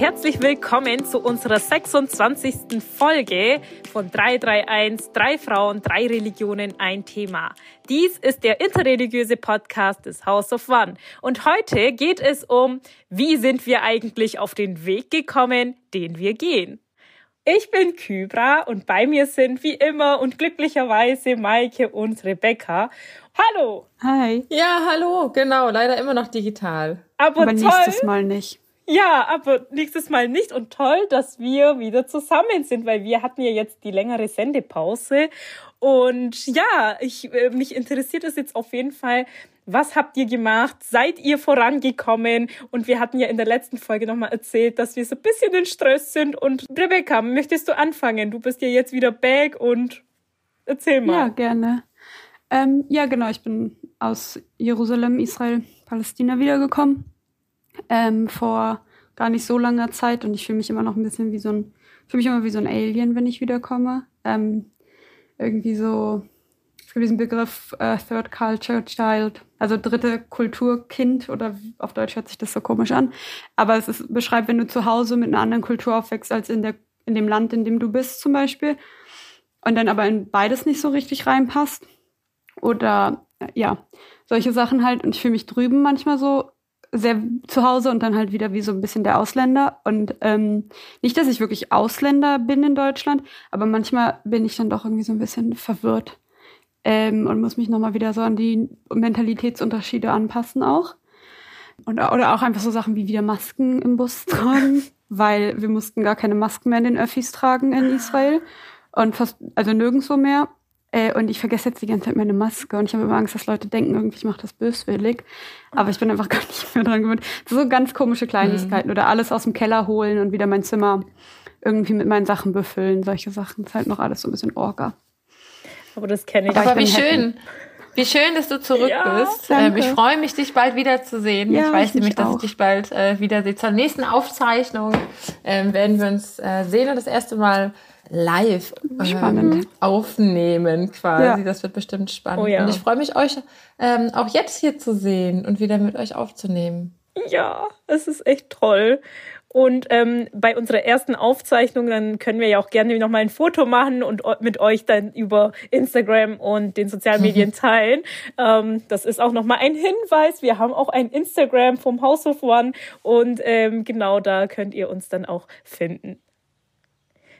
herzlich willkommen zu unserer 26. Folge von 331, drei Frauen, drei Religionen, ein Thema. Dies ist der interreligiöse Podcast des House of One. Und heute geht es um, wie sind wir eigentlich auf den Weg gekommen, den wir gehen. Ich bin Kybra und bei mir sind wie immer und glücklicherweise Maike und Rebecca. Hallo! Hi! Ja, hallo, genau, leider immer noch digital. Aber, Aber nächstes Mal nicht. Ja, aber nächstes Mal nicht. Und toll, dass wir wieder zusammen sind, weil wir hatten ja jetzt die längere Sendepause. Und ja, ich, äh, mich interessiert es jetzt auf jeden Fall, was habt ihr gemacht? Seid ihr vorangekommen? Und wir hatten ja in der letzten Folge nochmal erzählt, dass wir so ein bisschen in Stress sind. Und Rebecca, möchtest du anfangen? Du bist ja jetzt wieder back und erzähl mal. Ja, gerne. Ähm, ja, genau. Ich bin aus Jerusalem, Israel, Palästina wiedergekommen ähm, vor gar nicht so langer Zeit und ich fühle mich immer noch ein bisschen wie so ein, fühle mich immer wie so ein Alien, wenn ich wiederkomme. Ähm, irgendwie so, es gibt diesen Begriff äh, Third Culture Child, also dritte Kulturkind oder auf Deutsch hört sich das so komisch an. Aber es ist, beschreibt, wenn du zu Hause mit einer anderen Kultur aufwächst als in, der, in dem Land, in dem du bist zum Beispiel und dann aber in beides nicht so richtig reinpasst. Oder ja, solche Sachen halt. Und ich fühle mich drüben manchmal so sehr zu Hause und dann halt wieder wie so ein bisschen der Ausländer. Und ähm, nicht, dass ich wirklich Ausländer bin in Deutschland, aber manchmal bin ich dann doch irgendwie so ein bisschen verwirrt ähm, und muss mich nochmal wieder so an die Mentalitätsunterschiede anpassen auch. Und, oder auch einfach so Sachen wie wieder Masken im Bus tragen, weil wir mussten gar keine Masken mehr in den Öffis tragen in Israel. Und fast, also nirgendwo mehr. Äh, und ich vergesse jetzt die ganze Zeit meine Maske und ich habe immer Angst, dass Leute denken, irgendwie ich mache das böswillig. Aber ich bin einfach gar nicht mehr dran gewöhnt. So ganz komische Kleinigkeiten mhm. oder alles aus dem Keller holen und wieder mein Zimmer irgendwie mit meinen Sachen befüllen. Solche Sachen. Das ist halt noch alles so ein bisschen Orga. Aber das kenne ich. Aber, Aber wie happy. schön. Wie schön, dass du zurück ja, bist. Ähm, ich freue mich, dich bald wiederzusehen. Ja, ich weiß nämlich, dass ich dich bald äh, wiedersehe. Zur nächsten Aufzeichnung ähm, werden wir uns äh, sehen und das erste Mal live äh, aufnehmen quasi. Ja. Das wird bestimmt spannend. Oh, ja. Und ich freue mich, euch ähm, auch jetzt hier zu sehen und wieder mit euch aufzunehmen. Ja, es ist echt toll. Und ähm, bei unserer ersten Aufzeichnung, dann können wir ja auch gerne nochmal ein Foto machen und mit euch dann über Instagram und den sozialen Medien teilen. ähm, das ist auch nochmal ein Hinweis. Wir haben auch ein Instagram vom House of One und ähm, genau da könnt ihr uns dann auch finden.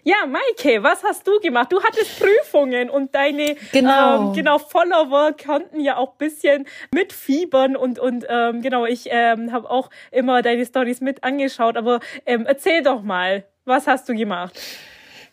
Ja, Maike, was hast du gemacht? Du hattest Prüfungen und deine genau. Ähm, genau Follower konnten ja auch bisschen mitfiebern und und ähm, genau, ich ähm, habe auch immer deine Stories mit angeschaut. Aber ähm, erzähl doch mal, was hast du gemacht?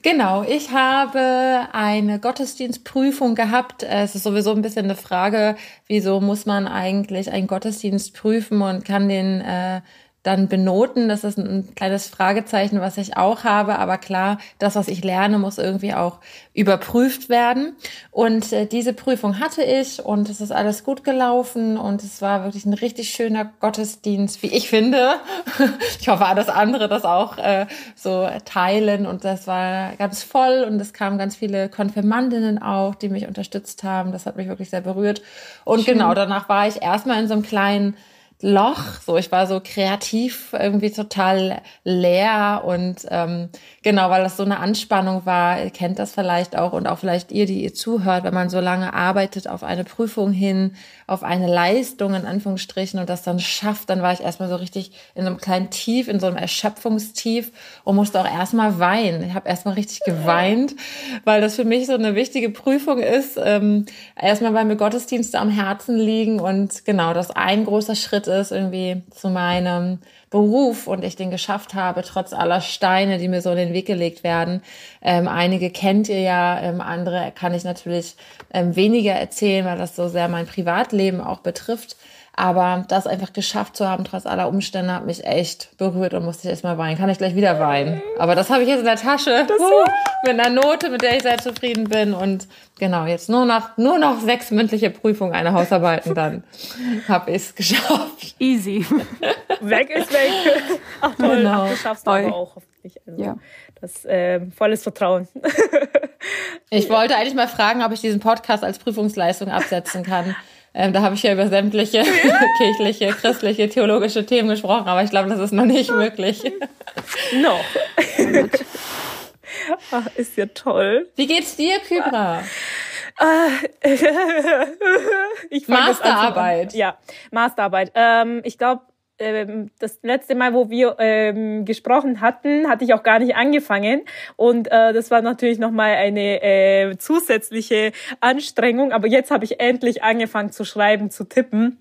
Genau, ich habe eine Gottesdienstprüfung gehabt. Es ist sowieso ein bisschen eine Frage, wieso muss man eigentlich einen Gottesdienst prüfen und kann den äh, dann benoten. Das ist ein kleines Fragezeichen, was ich auch habe. Aber klar, das, was ich lerne, muss irgendwie auch überprüft werden. Und äh, diese Prüfung hatte ich und es ist alles gut gelaufen und es war wirklich ein richtig schöner Gottesdienst, wie ich finde. ich hoffe, alles andere das auch äh, so teilen und das war ganz voll und es kamen ganz viele Konfirmandinnen auch, die mich unterstützt haben. Das hat mich wirklich sehr berührt. Und Schön. genau, danach war ich erstmal in so einem kleinen Loch. So, ich war so kreativ irgendwie total leer und ähm, genau, weil das so eine Anspannung war, ihr kennt das vielleicht auch und auch vielleicht ihr, die ihr zuhört, wenn man so lange arbeitet auf eine Prüfung hin, auf eine Leistung in Anführungsstrichen und das dann schafft, dann war ich erstmal so richtig in so einem kleinen Tief, in so einem Erschöpfungstief und musste auch erstmal weinen. Ich habe erstmal richtig geweint, weil das für mich so eine wichtige Prüfung ist. Ähm, erstmal, weil mir Gottesdienste am Herzen liegen und genau, das ein großer Schritt ist irgendwie zu meinem Beruf und ich den geschafft habe, trotz aller Steine, die mir so in den Weg gelegt werden. Ähm, einige kennt ihr ja, ähm, andere kann ich natürlich ähm, weniger erzählen, weil das so sehr mein Privatleben auch betrifft. Aber das einfach geschafft zu haben, trotz aller Umstände, hat mich echt berührt und musste ich erstmal weinen. Kann ich gleich wieder weinen. Aber das habe ich jetzt in der Tasche. Uh, mit einer Note, mit der ich sehr zufrieden bin. Und genau, jetzt nur noch, nur noch sechs mündliche Prüfungen, eine Hausarbeiten, dann habe ich es geschafft. Easy. weg ist weg. Ach toll, genau. Ach, du schaffst Oi. aber auch hoffentlich. Also, ja. Das äh, volles Vertrauen. ich wollte eigentlich mal fragen, ob ich diesen Podcast als Prüfungsleistung absetzen kann. Ähm, da habe ich ja über sämtliche kirchliche, christliche, theologische Themen gesprochen, aber ich glaube, das ist noch nicht möglich. Noch. Ach, ist ja toll. Wie geht's dir, Kybra? ich Masterarbeit. Ja, Masterarbeit. Ähm, ich glaube, ähm, das letzte Mal, wo wir ähm, gesprochen hatten, hatte ich auch gar nicht angefangen. Und äh, das war natürlich nochmal eine äh, zusätzliche Anstrengung. Aber jetzt habe ich endlich angefangen zu schreiben, zu tippen.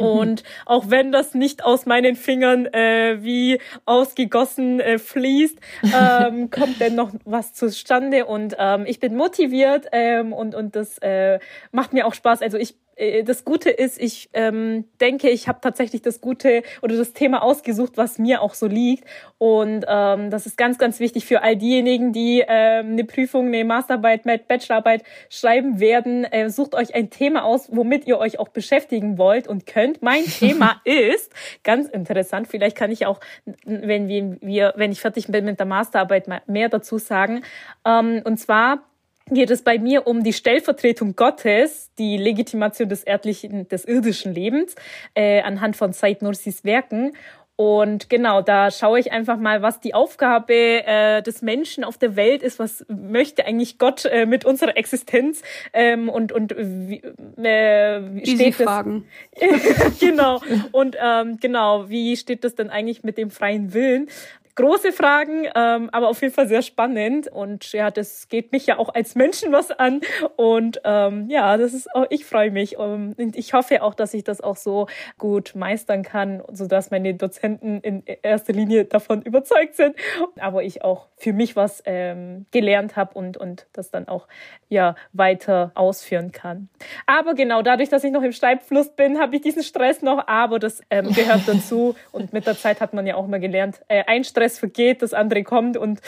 Mhm. Und auch wenn das nicht aus meinen Fingern äh, wie ausgegossen äh, fließt, ähm, kommt denn noch was zustande. Und ähm, ich bin motiviert ähm, und, und das äh, macht mir auch Spaß. Also ich das Gute ist, ich ähm, denke, ich habe tatsächlich das Gute oder das Thema ausgesucht, was mir auch so liegt. Und ähm, das ist ganz, ganz wichtig für all diejenigen, die ähm, eine Prüfung, eine Masterarbeit, eine Bachelorarbeit schreiben werden. Äh, sucht euch ein Thema aus, womit ihr euch auch beschäftigen wollt und könnt. Mein Thema ist ganz interessant. Vielleicht kann ich auch, wenn wir, wenn ich fertig bin mit der Masterarbeit, mehr dazu sagen. Ähm, und zwar geht es bei mir um die Stellvertretung Gottes, die Legitimation des erdlichen, des irdischen Lebens äh, anhand von Said Nursis Werken. Und genau, da schaue ich einfach mal, was die Aufgabe äh, des Menschen auf der Welt ist, was möchte eigentlich Gott äh, mit unserer Existenz ähm, und und wie, äh, wie steht Fragen. genau und ähm, genau, wie steht das denn eigentlich mit dem freien Willen? Große Fragen, ähm, aber auf jeden Fall sehr spannend. Und ja, das geht mich ja auch als Menschen was an. Und ähm, ja, das ist auch, ich freue mich. Um, und ich hoffe auch, dass ich das auch so gut meistern kann, sodass meine Dozenten in erster Linie davon überzeugt sind. Aber ich auch für mich was ähm, gelernt habe und, und das dann auch ja weiter ausführen kann. Aber genau dadurch, dass ich noch im Schreibfluss bin, habe ich diesen Stress noch, aber das ähm, gehört dazu. Und mit der Zeit hat man ja auch immer gelernt, äh, ein Stress Stress vergeht, das andere kommt und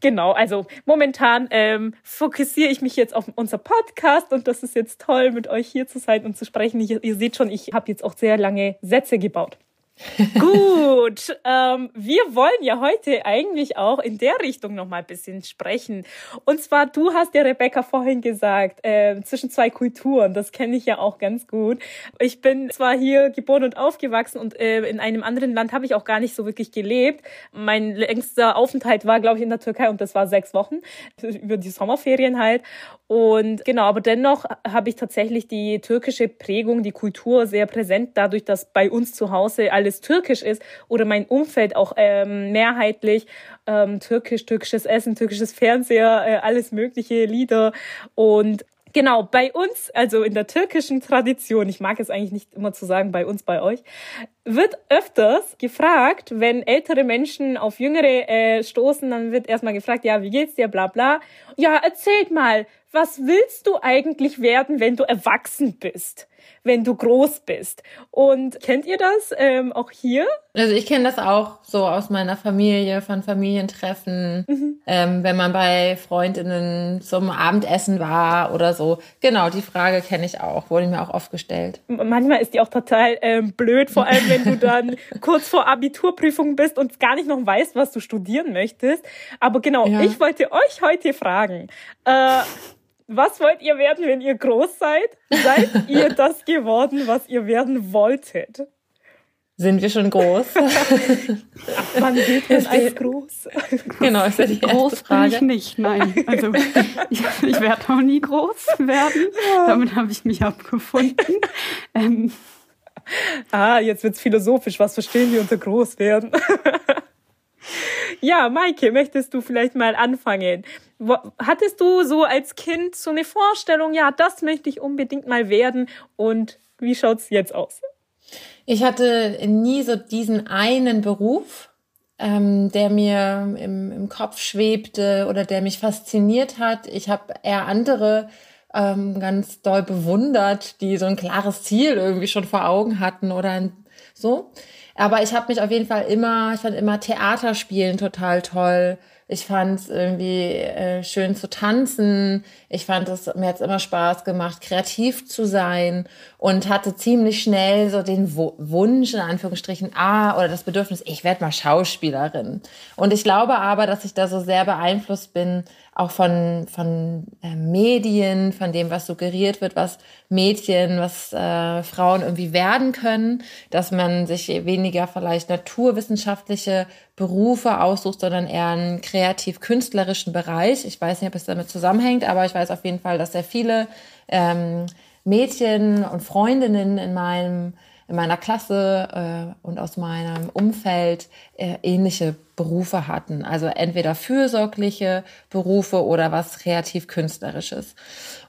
genau, also momentan ähm, fokussiere ich mich jetzt auf unser Podcast und das ist jetzt toll, mit euch hier zu sein und zu sprechen. Ihr, ihr seht schon, ich habe jetzt auch sehr lange Sätze gebaut. Gut, ähm, wir wollen ja heute eigentlich auch in der Richtung noch mal ein bisschen sprechen. Und zwar, du hast ja Rebecca vorhin gesagt, äh, zwischen zwei Kulturen. Das kenne ich ja auch ganz gut. Ich bin zwar hier geboren und aufgewachsen und äh, in einem anderen Land habe ich auch gar nicht so wirklich gelebt. Mein längster Aufenthalt war, glaube ich, in der Türkei und das war sechs Wochen über die Sommerferien halt. Und genau, aber dennoch habe ich tatsächlich die türkische Prägung, die Kultur sehr präsent, dadurch, dass bei uns zu Hause alles türkisch ist oder mein Umfeld auch ähm, mehrheitlich ähm, türkisch, türkisches Essen, türkisches Fernseher, äh, alles mögliche Lieder und Genau, bei uns, also in der türkischen Tradition, ich mag es eigentlich nicht immer zu sagen bei uns, bei euch, wird öfters gefragt, wenn ältere Menschen auf Jüngere äh, stoßen, dann wird erstmal gefragt, ja, wie geht's dir, bla bla. Ja, erzählt mal, was willst du eigentlich werden, wenn du erwachsen bist? Wenn du groß bist. Und kennt ihr das ähm, auch hier? Also ich kenne das auch so aus meiner Familie, von Familientreffen, mhm. ähm, wenn man bei Freundinnen zum Abendessen war oder so. Genau, die Frage kenne ich auch, wurde mir auch oft gestellt. Manchmal ist die auch total ähm, blöd, vor allem wenn du dann kurz vor Abiturprüfung bist und gar nicht noch weißt, was du studieren möchtest. Aber genau, ja. ich wollte euch heute fragen, äh, was wollt ihr werden, wenn ihr groß seid? Seid ihr das geworden, was ihr werden wolltet? Sind wir schon groß? Ach, wann geht denn als groß? Genau, ist ja die groß erste Frage. bin ich nicht, nein. Also ich, ich werde auch nie groß werden. Damit habe ich mich abgefunden. Ähm, ah, jetzt wird's philosophisch. Was verstehen wir unter groß werden? Ja, Maike, möchtest du vielleicht mal anfangen? Hattest du so als Kind so eine Vorstellung, ja, das möchte ich unbedingt mal werden und wie schaut's jetzt aus? Ich hatte nie so diesen einen Beruf, ähm, der mir im, im Kopf schwebte oder der mich fasziniert hat. Ich habe eher andere ähm, ganz doll bewundert, die so ein klares Ziel irgendwie schon vor Augen hatten oder so. Aber ich habe mich auf jeden Fall immer, ich fand immer Theaterspielen total toll. Ich fand es irgendwie äh, schön zu tanzen. Ich fand es, mir es immer Spaß gemacht, kreativ zu sein und hatte ziemlich schnell so den Wunsch, in Anführungsstrichen, ah, oder das Bedürfnis, ich werde mal Schauspielerin. Und ich glaube aber, dass ich da so sehr beeinflusst bin, auch von, von äh, Medien, von dem, was suggeriert wird, was Mädchen, was äh, Frauen irgendwie werden können, dass man sich weniger vielleicht naturwissenschaftliche Berufe aussucht, sondern eher einen kreativ-künstlerischen Bereich. Ich weiß nicht, ob es damit zusammenhängt, aber ich weiß auf jeden Fall, dass sehr viele ähm, Mädchen und Freundinnen in meinem in meiner Klasse äh, und aus meinem Umfeld äh, ähnliche Berufe hatten. Also entweder fürsorgliche Berufe oder was kreativ-künstlerisches.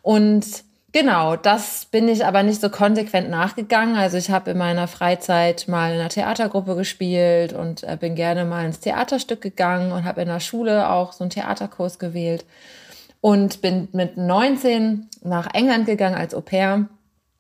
Und Genau, das bin ich aber nicht so konsequent nachgegangen. Also ich habe in meiner Freizeit mal in einer Theatergruppe gespielt und äh, bin gerne mal ins Theaterstück gegangen und habe in der Schule auch so einen Theaterkurs gewählt und bin mit 19 nach England gegangen als Au pair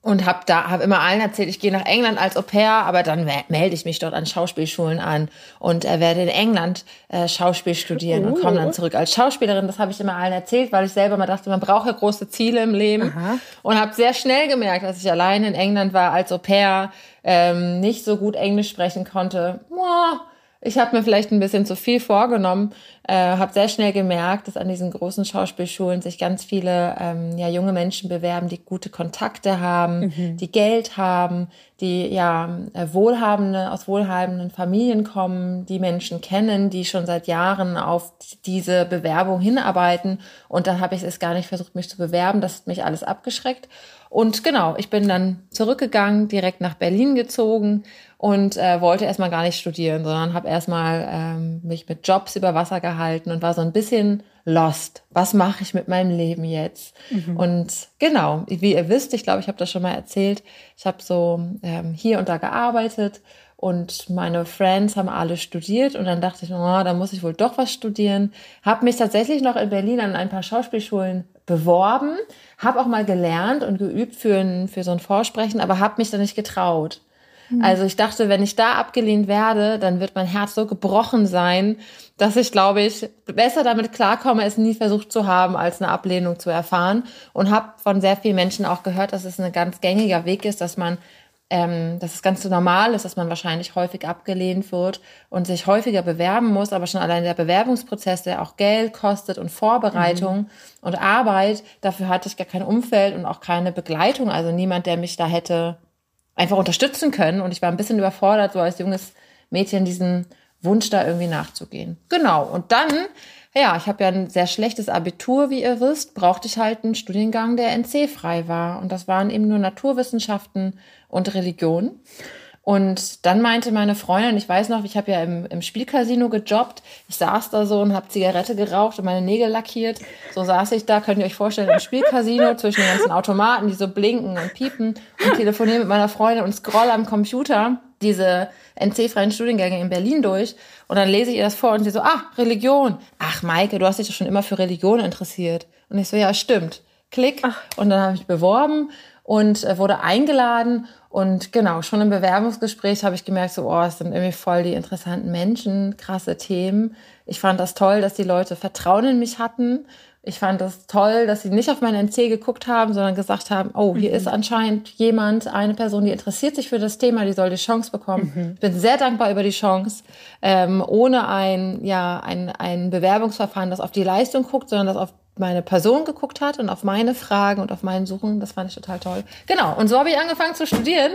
und habe da habe immer allen erzählt, ich gehe nach England als Au pair, aber dann melde ich mich dort an Schauspielschulen an und äh, werde in England äh, Schauspiel studieren uh. und komme dann zurück als Schauspielerin. Das habe ich immer allen erzählt, weil ich selber mal dachte, man braucht ja große Ziele im Leben Aha. und habe sehr schnell gemerkt, dass ich allein in England war als Au pair, ähm, nicht so gut Englisch sprechen konnte. Boah, ich habe mir vielleicht ein bisschen zu viel vorgenommen, äh, habe sehr schnell gemerkt, dass an diesen großen Schauspielschulen sich ganz viele ähm, ja, junge Menschen bewerben, die gute Kontakte haben, mhm. die Geld haben, die ja äh, wohlhabende aus wohlhabenden Familien kommen, die Menschen kennen, die schon seit Jahren auf diese Bewerbung hinarbeiten. Und da habe ich es gar nicht versucht, mich zu bewerben. Das hat mich alles abgeschreckt. Und genau, ich bin dann zurückgegangen, direkt nach Berlin gezogen und äh, wollte erstmal gar nicht studieren, sondern habe erstmal ähm, mich mit Jobs über Wasser gehalten und war so ein bisschen lost. Was mache ich mit meinem Leben jetzt? Mhm. Und genau, wie ihr wisst, ich glaube, ich habe das schon mal erzählt, ich habe so ähm, hier und da gearbeitet und meine Friends haben alle studiert und dann dachte ich, oh, da muss ich wohl doch was studieren. Habe mich tatsächlich noch in Berlin an ein paar Schauspielschulen beworben, habe auch mal gelernt und geübt für, ein, für so ein Vorsprechen, aber habe mich da nicht getraut. Mhm. Also ich dachte, wenn ich da abgelehnt werde, dann wird mein Herz so gebrochen sein, dass ich, glaube ich, besser damit klarkomme, es nie versucht zu haben, als eine Ablehnung zu erfahren. Und habe von sehr vielen Menschen auch gehört, dass es ein ganz gängiger Weg ist, dass man ähm, dass es ganz normal ist, dass man wahrscheinlich häufig abgelehnt wird und sich häufiger bewerben muss, aber schon allein der Bewerbungsprozess, der auch Geld kostet und Vorbereitung mhm. und Arbeit, dafür hatte ich gar kein Umfeld und auch keine Begleitung, also niemand, der mich da hätte einfach unterstützen können. Und ich war ein bisschen überfordert, so als junges Mädchen diesen Wunsch da irgendwie nachzugehen. Genau. Und dann, ja, ich habe ja ein sehr schlechtes Abitur, wie ihr wisst, brauchte ich halt einen Studiengang, der NC-frei war. Und das waren eben nur Naturwissenschaften und Religion. Und dann meinte meine Freundin, ich weiß noch, ich habe ja im, im Spielcasino gejobbt. Ich saß da so und habe Zigarette geraucht und meine Nägel lackiert. So saß ich da, könnt ihr euch vorstellen, im Spielcasino zwischen den ganzen Automaten, die so blinken und piepen und telefoniere mit meiner Freundin und scroll am Computer diese NC-freien Studiengänge in Berlin durch. Und dann lese ich ihr das vor und sie so, ah, Religion. Ach, Maike, du hast dich doch schon immer für Religion interessiert. Und ich so, ja, stimmt. Klick. Ach. Und dann habe ich beworben und äh, wurde eingeladen und genau, schon im Bewerbungsgespräch habe ich gemerkt, so, oh, es sind irgendwie voll die interessanten Menschen, krasse Themen. Ich fand das toll, dass die Leute Vertrauen in mich hatten. Ich fand das toll, dass sie nicht auf mein NC geguckt haben, sondern gesagt haben, oh, hier mhm. ist anscheinend jemand, eine Person, die interessiert sich für das Thema, die soll die Chance bekommen. Mhm. Ich bin sehr dankbar über die Chance, ähm, ohne ein, ja, ein, ein Bewerbungsverfahren, das auf die Leistung guckt, sondern das auf meine Person geguckt hat und auf meine Fragen und auf meinen Suchen. Das fand ich total toll. Genau. Und so habe ich angefangen zu studieren,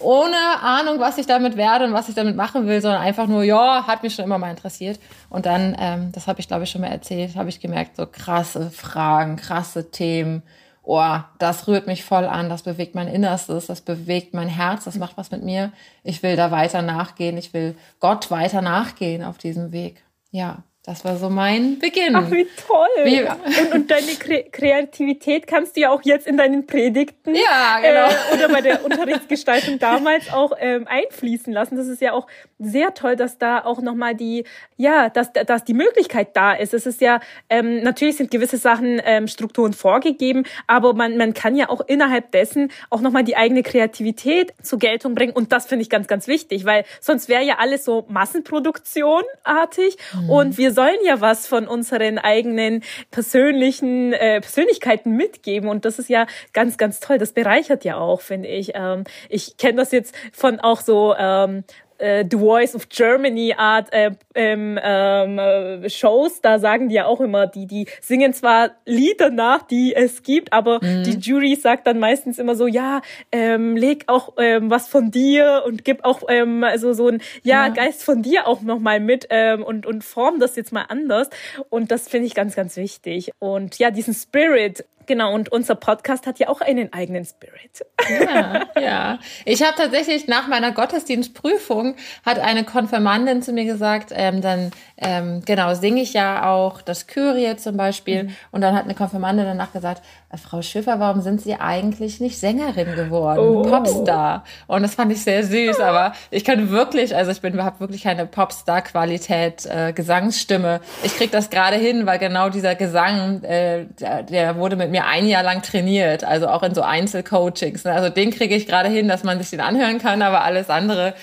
ohne Ahnung, was ich damit werde und was ich damit machen will, sondern einfach nur, ja, hat mich schon immer mal interessiert. Und dann, ähm, das habe ich glaube ich schon mal erzählt, habe ich gemerkt, so krasse Fragen, krasse Themen. Oh, das rührt mich voll an, das bewegt mein Innerstes, das bewegt mein Herz, das macht was mit mir. Ich will da weiter nachgehen, ich will Gott weiter nachgehen auf diesem Weg. Ja. Das war so mein Beginn. Ach, wie toll. Wie, und, und deine Kre Kreativität kannst du ja auch jetzt in deinen Predigten ja, genau. äh, oder bei der Unterrichtsgestaltung damals auch ähm, einfließen lassen. Das ist ja auch sehr toll, dass da auch nochmal die, ja, dass, dass die Möglichkeit da ist. Es ist ja, ähm, natürlich sind gewisse Sachen, ähm, Strukturen vorgegeben, aber man, man kann ja auch innerhalb dessen auch nochmal die eigene Kreativität zur Geltung bringen. Und das finde ich ganz, ganz wichtig, weil sonst wäre ja alles so Massenproduktionartig. Mhm. Und wir sollen ja was von unseren eigenen persönlichen äh, Persönlichkeiten mitgeben. Und das ist ja ganz, ganz toll. Das bereichert ja auch, finde ich. Ähm, ich kenne das jetzt von auch so ähm, äh, The Voice of Germany Art äh, ähm, ähm, Shows, da sagen die ja auch immer, die, die singen zwar Lieder nach, die es gibt, aber mhm. die Jury sagt dann meistens immer so, ja, ähm, leg auch ähm, was von dir und gib auch ähm, also so ein ja, ja. Geist von dir auch nochmal mit ähm, und, und form das jetzt mal anders. Und das finde ich ganz, ganz wichtig. Und ja, diesen Spirit Genau, und unser Podcast hat ja auch einen eigenen Spirit. Ja, ja. Ich habe tatsächlich nach meiner Gottesdienstprüfung hat eine Konfirmandin zu mir gesagt, ähm, dann ähm, genau singe ich ja auch das Kyrie zum Beispiel. Mhm. Und dann hat eine Konfirmandin danach gesagt, äh, Frau Schiffer, warum sind Sie eigentlich nicht Sängerin geworden, oh. Popstar? Und das fand ich sehr süß. Aber ich kann wirklich, also ich bin überhaupt wirklich keine Popstar-Qualität, äh, Gesangsstimme. Ich krieg das gerade hin, weil genau dieser Gesang, äh, der, der wurde mit mir mir ein Jahr lang trainiert, also auch in so Einzelcoachings. Ne? Also den kriege ich gerade hin, dass man sich den anhören kann, aber alles andere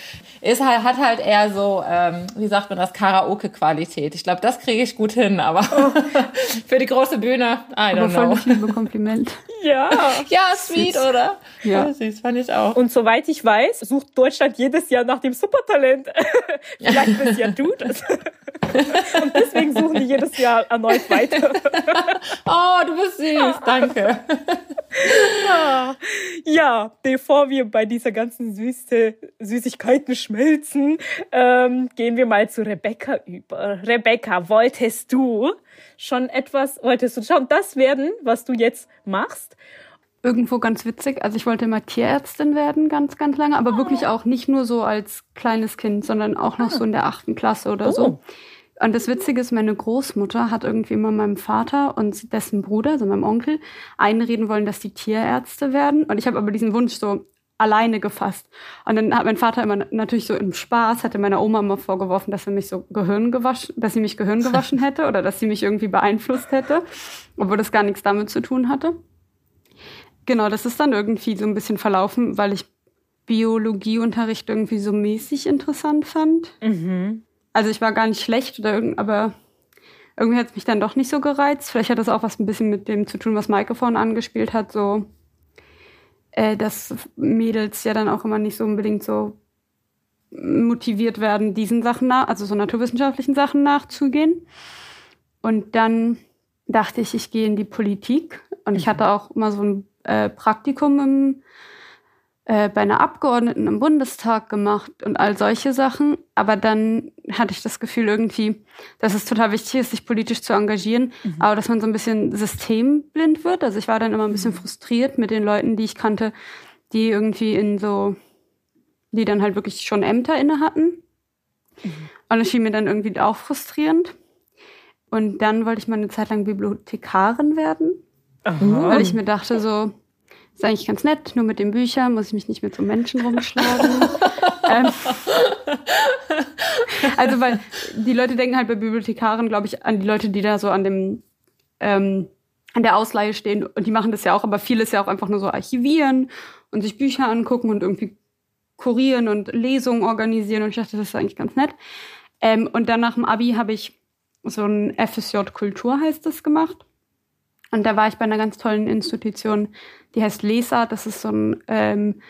ist halt, hat halt eher so, ähm, wie sagt man das, Karaoke-Qualität. Ich glaube, das kriege ich gut hin, aber oh. für die große Bühne, I don't aber know. Voll liebe Kompliment. Ja. Ja, sweet, süß. oder? Ja. ja. Süß, fand ich auch. Und soweit ich weiß, sucht Deutschland jedes Jahr nach dem Supertalent. Vielleicht bist ja du das. Und deswegen suchen die jedes Jahr erneut weiter. oh, du bist süß, danke. ja, bevor wir bei dieser ganzen Süße, Süßigkeiten schmelzen, ähm, gehen wir mal zu Rebecca über. Rebecca, wolltest du schon etwas, wolltest du schon das werden, was du jetzt machst? Irgendwo ganz witzig. Also ich wollte immer Tierärztin werden, ganz, ganz lange, aber oh. wirklich auch nicht nur so als kleines Kind, sondern auch noch ah. so in der achten Klasse oder oh. so. Und das Witzige ist, meine Großmutter hat irgendwie immer meinem Vater und dessen Bruder, also meinem Onkel, einreden wollen, dass die Tierärzte werden. Und ich habe aber diesen Wunsch so alleine gefasst. Und dann hat mein Vater immer natürlich so im Spaß, hatte meiner Oma immer vorgeworfen, dass er mich so Gehirn gewaschen, dass sie mich Gehirn gewaschen hätte oder dass sie mich irgendwie beeinflusst hätte, obwohl das gar nichts damit zu tun hatte. Genau, das ist dann irgendwie so ein bisschen verlaufen, weil ich Biologieunterricht irgendwie so mäßig interessant fand. Mhm. Also ich war gar nicht schlecht oder irgend, aber irgendwie hat es mich dann doch nicht so gereizt. Vielleicht hat das auch was ein bisschen mit dem zu tun, was Maike vorhin angespielt hat, so äh, dass Mädels ja dann auch immer nicht so unbedingt so motiviert werden, diesen Sachen nach, also so naturwissenschaftlichen Sachen nachzugehen. Und dann dachte ich, ich gehe in die Politik. Und ich mhm. hatte auch immer so ein äh, Praktikum im äh, bei einer Abgeordneten im Bundestag gemacht und all solche Sachen. Aber dann hatte ich das Gefühl irgendwie, dass es total wichtig ist, sich politisch zu engagieren, mhm. aber dass man so ein bisschen systemblind wird. Also ich war dann immer ein bisschen mhm. frustriert mit den Leuten, die ich kannte, die irgendwie in so, die dann halt wirklich schon Ämter inne hatten. Mhm. Und das schien mir dann irgendwie auch frustrierend. Und dann wollte ich mal eine Zeit lang Bibliothekarin werden, Aha. weil ich mir dachte so, ist eigentlich ganz nett, nur mit den Büchern muss ich mich nicht mit so Menschen rumschlagen. ähm, also, weil die Leute denken halt bei Bibliothekaren, glaube ich, an die Leute, die da so an dem ähm, an der Ausleihe stehen und die machen das ja auch, aber vieles ja auch einfach nur so archivieren und sich Bücher angucken und irgendwie kurieren und Lesungen organisieren und ich dachte, das ist eigentlich ganz nett. Ähm, und dann nach dem Abi habe ich so ein FSJ Kultur heißt das gemacht. Und da war ich bei einer ganz tollen Institution, die heißt LESA. Das ist so ein ähm,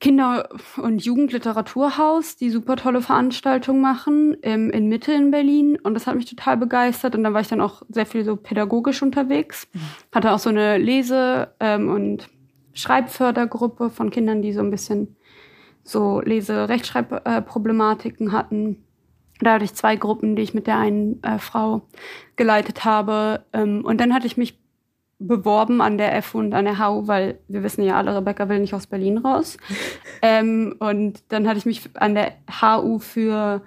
Kinder- und Jugendliteraturhaus, die super tolle Veranstaltungen machen ähm, in Mitte in Berlin. Und das hat mich total begeistert. Und da war ich dann auch sehr viel so pädagogisch unterwegs. Mhm. Hatte auch so eine Lese- ähm, und Schreibfördergruppe von Kindern, die so ein bisschen so Lese-Rechtschreibproblematiken hatten. Da hatte ich zwei Gruppen, die ich mit der einen äh, Frau geleitet habe. Ähm, und dann hatte ich mich beworben an der FU und an der HU, weil wir wissen ja alle, Rebecca will nicht aus Berlin raus. ähm, und dann hatte ich mich an der HU für,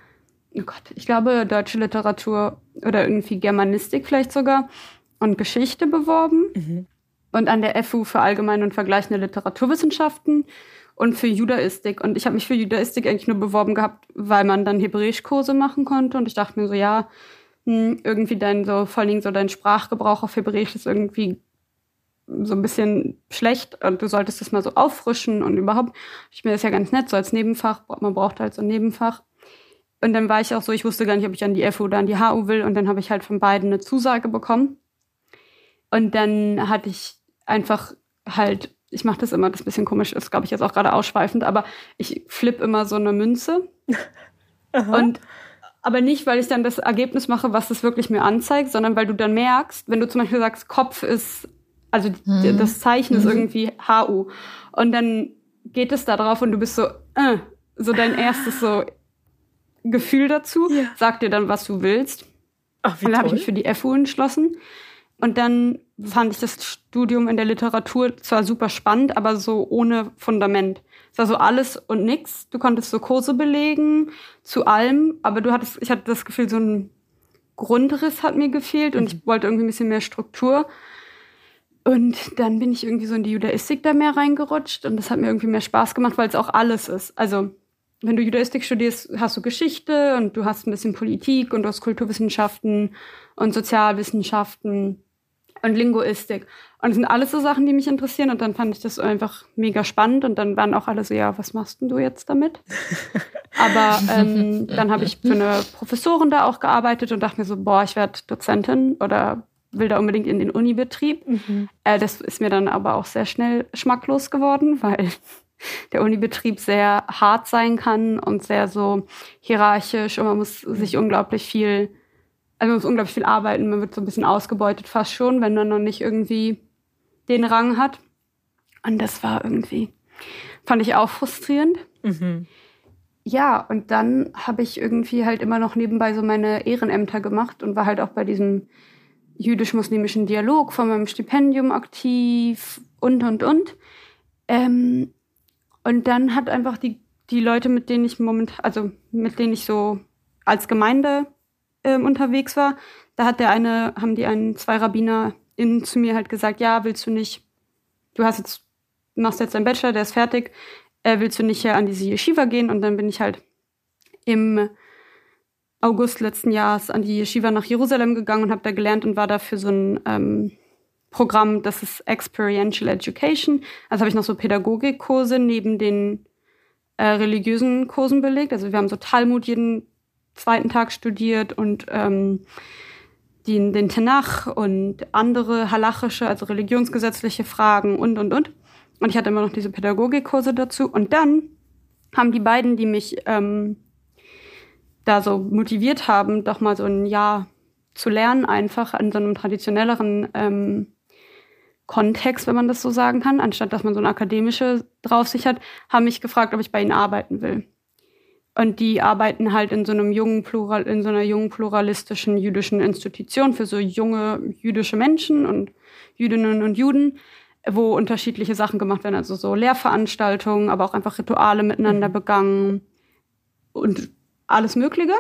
oh Gott, ich glaube, deutsche Literatur oder irgendwie Germanistik vielleicht sogar und Geschichte beworben. Mhm. und an der FU für allgemeine und vergleichende Literaturwissenschaften und für Judaistik. Und ich habe mich für Judaistik eigentlich nur beworben gehabt, weil man dann Hebräischkurse machen konnte. Und ich dachte mir so, ja, hm, irgendwie dein so, vor allen Dingen so dein Sprachgebrauch auf Hebräisch ist irgendwie so ein bisschen schlecht und du solltest das mal so auffrischen und überhaupt, ich mir das ja ganz nett, so als Nebenfach, man braucht halt so ein Nebenfach. Und dann war ich auch so, ich wusste gar nicht, ob ich an die FU oder an die HU will und dann habe ich halt von beiden eine Zusage bekommen. Und dann hatte ich einfach halt, ich mache das immer, das ist ein bisschen komisch ist, glaube ich, jetzt auch gerade ausschweifend, aber ich flippe immer so eine Münze. und aber nicht, weil ich dann das Ergebnis mache, was es wirklich mir anzeigt, sondern weil du dann merkst, wenn du zum Beispiel sagst, Kopf ist, also mhm. das Zeichen ist mhm. irgendwie HU. Und dann geht es da drauf und du bist so, äh, so dein erstes so Gefühl dazu, ja. sag dir dann, was du willst. Ach, wie und dann habe ich mich für die FU entschlossen. Und dann fand ich das Studium in der Literatur zwar super spannend, aber so ohne Fundament. Es war so alles und nix. Du konntest so Kurse belegen zu allem, aber du hattest, ich hatte das Gefühl, so ein Grundriss hat mir gefehlt und ich mhm. wollte irgendwie ein bisschen mehr Struktur. Und dann bin ich irgendwie so in die Judaistik da mehr reingerutscht und das hat mir irgendwie mehr Spaß gemacht, weil es auch alles ist. Also wenn du Judaistik studierst, hast du Geschichte und du hast ein bisschen Politik und du hast Kulturwissenschaften und Sozialwissenschaften und Linguistik. Und das sind alles so Sachen, die mich interessieren. Und dann fand ich das einfach mega spannend. Und dann waren auch alle so, ja, was machst denn du jetzt damit? Aber ähm, dann habe ich für eine Professorin da auch gearbeitet und dachte mir so, boah, ich werde Dozentin oder will da unbedingt in den Unibetrieb. Mhm. Äh, das ist mir dann aber auch sehr schnell schmacklos geworden, weil der Unibetrieb sehr hart sein kann und sehr so hierarchisch und man muss sich unglaublich viel also man muss unglaublich viel arbeiten, man wird so ein bisschen ausgebeutet fast schon, wenn man noch nicht irgendwie den Rang hat. Und das war irgendwie, fand ich auch frustrierend. Mhm. Ja, und dann habe ich irgendwie halt immer noch nebenbei so meine Ehrenämter gemacht und war halt auch bei diesem jüdisch-muslimischen Dialog von meinem Stipendium aktiv und, und, und. Ähm, und dann hat einfach die, die Leute, mit denen ich momentan, also mit denen ich so als Gemeinde ähm, unterwegs war, da hat der eine, haben die einen zwei Rabbiner in, zu mir halt gesagt, ja, willst du nicht, du hast jetzt, machst jetzt deinen Bachelor, der ist fertig, äh, willst du nicht hier an diese Yeshiva gehen? Und dann bin ich halt im August letzten Jahres an die Yeshiva nach Jerusalem gegangen und habe da gelernt und war da für so ein ähm, Programm, das ist Experiential Education. Also habe ich noch so Pädagogikkurse neben den äh, religiösen Kursen belegt. Also wir haben so Talmud jeden zweiten Tag studiert und ähm, den, den Tenach und andere halachische, also religionsgesetzliche Fragen und, und, und. Und ich hatte immer noch diese Pädagogikkurse dazu. Und dann haben die beiden, die mich ähm, da so motiviert haben, doch mal so ein Jahr zu lernen, einfach an so einem traditionelleren ähm, Kontext, wenn man das so sagen kann, anstatt dass man so eine akademische Draufsicht hat, haben mich gefragt, ob ich bei ihnen arbeiten will. Und die arbeiten halt in so einem jungen Plural, in so einer jungen pluralistischen jüdischen Institution für so junge jüdische Menschen und Jüdinnen und Juden, wo unterschiedliche Sachen gemacht werden, also so Lehrveranstaltungen, aber auch einfach Rituale miteinander mhm. begangen und alles Mögliche.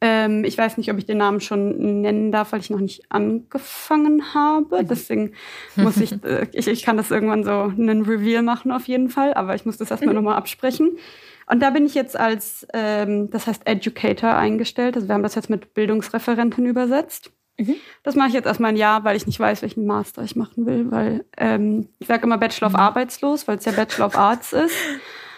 Ähm, ich weiß nicht, ob ich den Namen schon nennen darf, weil ich noch nicht angefangen habe. Mhm. Deswegen muss ich, äh, ich, ich kann das irgendwann so einen Reveal machen auf jeden Fall, aber ich muss das erstmal nochmal absprechen. Und da bin ich jetzt als, ähm, das heißt Educator eingestellt. Also wir haben das jetzt mit Bildungsreferentin übersetzt. Mhm. Das mache ich jetzt erstmal ein Jahr, weil ich nicht weiß, welchen Master ich machen will, weil ähm, ich sage immer Bachelor of mhm. Arbeitslos, weil es ja Bachelor of Arts ist.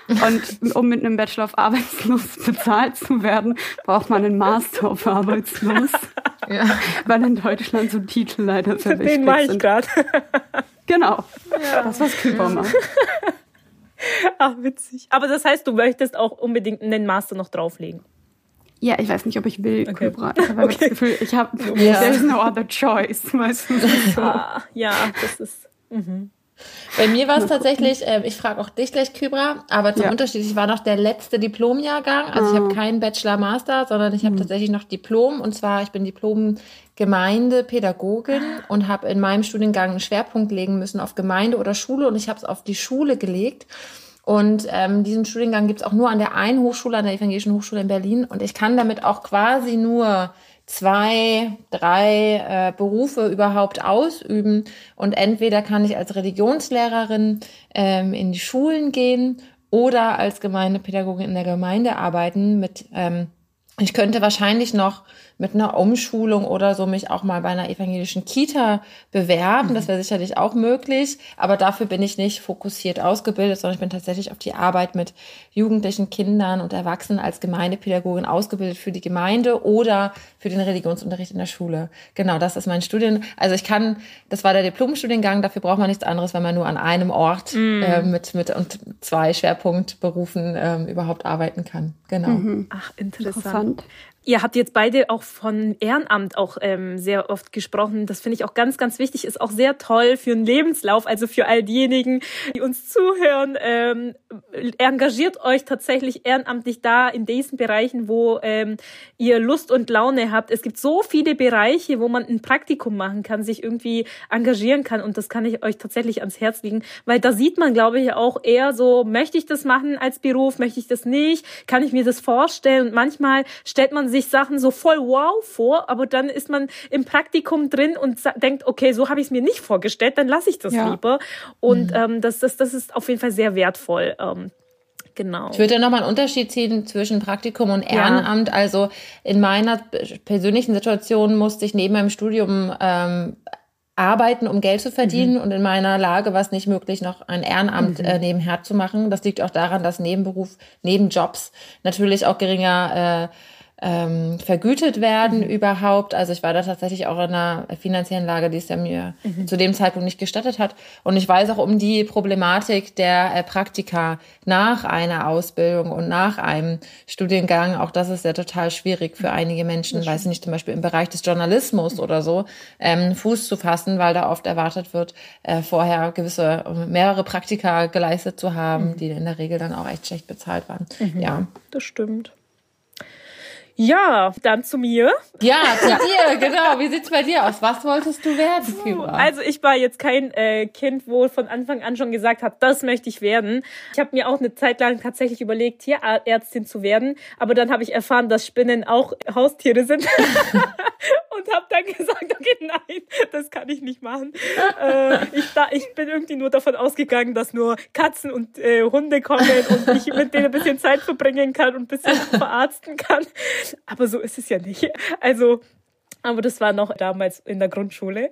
Und um mit einem Bachelor of Arbeitslos bezahlt zu werden, braucht man einen Master of Arbeitslos. ja. Weil in Deutschland so Titel leider sehr wichtig Den mache ich gerade. genau. Ja. Das, was Küper macht. Ach, witzig. Aber das heißt, du möchtest auch unbedingt einen Master noch drauflegen. Ja, ich weiß nicht, ob ich will, okay. Kybra. Ich habe okay. das Gefühl, ich habe, ja. there is no other choice. Weißt du, so. ah, ja, das ist. Mhm. Bei mir war es tatsächlich, äh, ich frage auch dich gleich, Kybra, aber zum ja. Unterschied, ich war noch der letzte Diplomjahrgang. Also ich habe ah. keinen Bachelor, Master, sondern ich habe mhm. tatsächlich noch Diplom. Und zwar, ich bin Diplom-Gemeindepädagogin und habe in meinem Studiengang einen Schwerpunkt legen müssen auf Gemeinde oder Schule. Und ich habe es auf die Schule gelegt. Und ähm, diesen Studiengang gibt es auch nur an der einen Hochschule, an der Evangelischen Hochschule in Berlin. Und ich kann damit auch quasi nur zwei, drei äh, Berufe überhaupt ausüben. Und entweder kann ich als Religionslehrerin ähm, in die Schulen gehen oder als Gemeindepädagogin in der Gemeinde arbeiten mit ähm, ich könnte wahrscheinlich noch mit einer Umschulung oder so mich auch mal bei einer evangelischen Kita bewerben. Das mhm. wäre sicherlich auch möglich. Aber dafür bin ich nicht fokussiert ausgebildet, sondern ich bin tatsächlich auf die Arbeit mit jugendlichen Kindern und Erwachsenen als Gemeindepädagogin ausgebildet für die Gemeinde oder für den Religionsunterricht in der Schule. Genau, das ist mein Studien. Also ich kann, das war der Diplomstudiengang, dafür braucht man nichts anderes, wenn man nur an einem Ort mm. äh, mit, mit und zwei Schwerpunktberufen äh, überhaupt arbeiten kann. Genau. Mhm. Ach, interessant. interessant. Land Ihr habt jetzt beide auch von Ehrenamt auch ähm, sehr oft gesprochen. Das finde ich auch ganz, ganz wichtig. Ist auch sehr toll für einen Lebenslauf, also für all diejenigen, die uns zuhören. Ähm, engagiert euch tatsächlich ehrenamtlich da in diesen Bereichen, wo ähm, ihr Lust und Laune habt. Es gibt so viele Bereiche, wo man ein Praktikum machen kann, sich irgendwie engagieren kann. Und das kann ich euch tatsächlich ans Herz legen, weil da sieht man, glaube ich, auch eher so, möchte ich das machen als Beruf, möchte ich das nicht, kann ich mir das vorstellen. Und manchmal stellt man sich sich Sachen so voll wow vor, aber dann ist man im Praktikum drin und denkt, okay, so habe ich es mir nicht vorgestellt, dann lasse ich das ja. lieber. Und mhm. ähm, das, das, das ist auf jeden Fall sehr wertvoll. Ähm, Genau. Ich würde nochmal einen Unterschied ziehen zwischen Praktikum und Ehrenamt. Ja. Also in meiner persönlichen Situation musste ich neben meinem Studium ähm, arbeiten, um Geld zu verdienen. Mhm. Und in meiner Lage war es nicht möglich, noch ein Ehrenamt mhm. äh, nebenher zu machen. Das liegt auch daran, dass Nebenberuf, Nebenjobs natürlich auch geringer äh, ähm, vergütet werden mhm. überhaupt. Also ich war da tatsächlich auch in einer finanziellen Lage, die es ja mir mhm. zu dem Zeitpunkt nicht gestattet hat. Und ich weiß auch um die Problematik der äh, Praktika nach einer Ausbildung und nach einem Studiengang. Auch das ist ja total schwierig für einige Menschen, weiß ich nicht, zum Beispiel im Bereich des Journalismus mhm. oder so, ähm, Fuß zu fassen, weil da oft erwartet wird, äh, vorher gewisse, mehrere Praktika geleistet zu haben, mhm. die in der Regel dann auch echt schlecht bezahlt waren. Mhm. Ja. Das stimmt. Ja, dann zu mir. Ja, zu dir, genau. Wie sieht's bei dir aus? Was wolltest du werden, Kübra? Also ich war jetzt kein äh, Kind, wo von Anfang an schon gesagt hat, das möchte ich werden. Ich habe mir auch eine Zeit lang tatsächlich überlegt, Tierärztin zu werden, aber dann habe ich erfahren, dass Spinnen auch Haustiere sind und habe dann gesagt, okay, nein, das kann ich nicht machen. äh, ich, da, ich bin irgendwie nur davon ausgegangen, dass nur Katzen und äh, Hunde kommen und ich mit denen ein bisschen Zeit verbringen kann und ein bisschen verarzten kann. Aber so ist es ja nicht. Also aber das war noch damals in der Grundschule.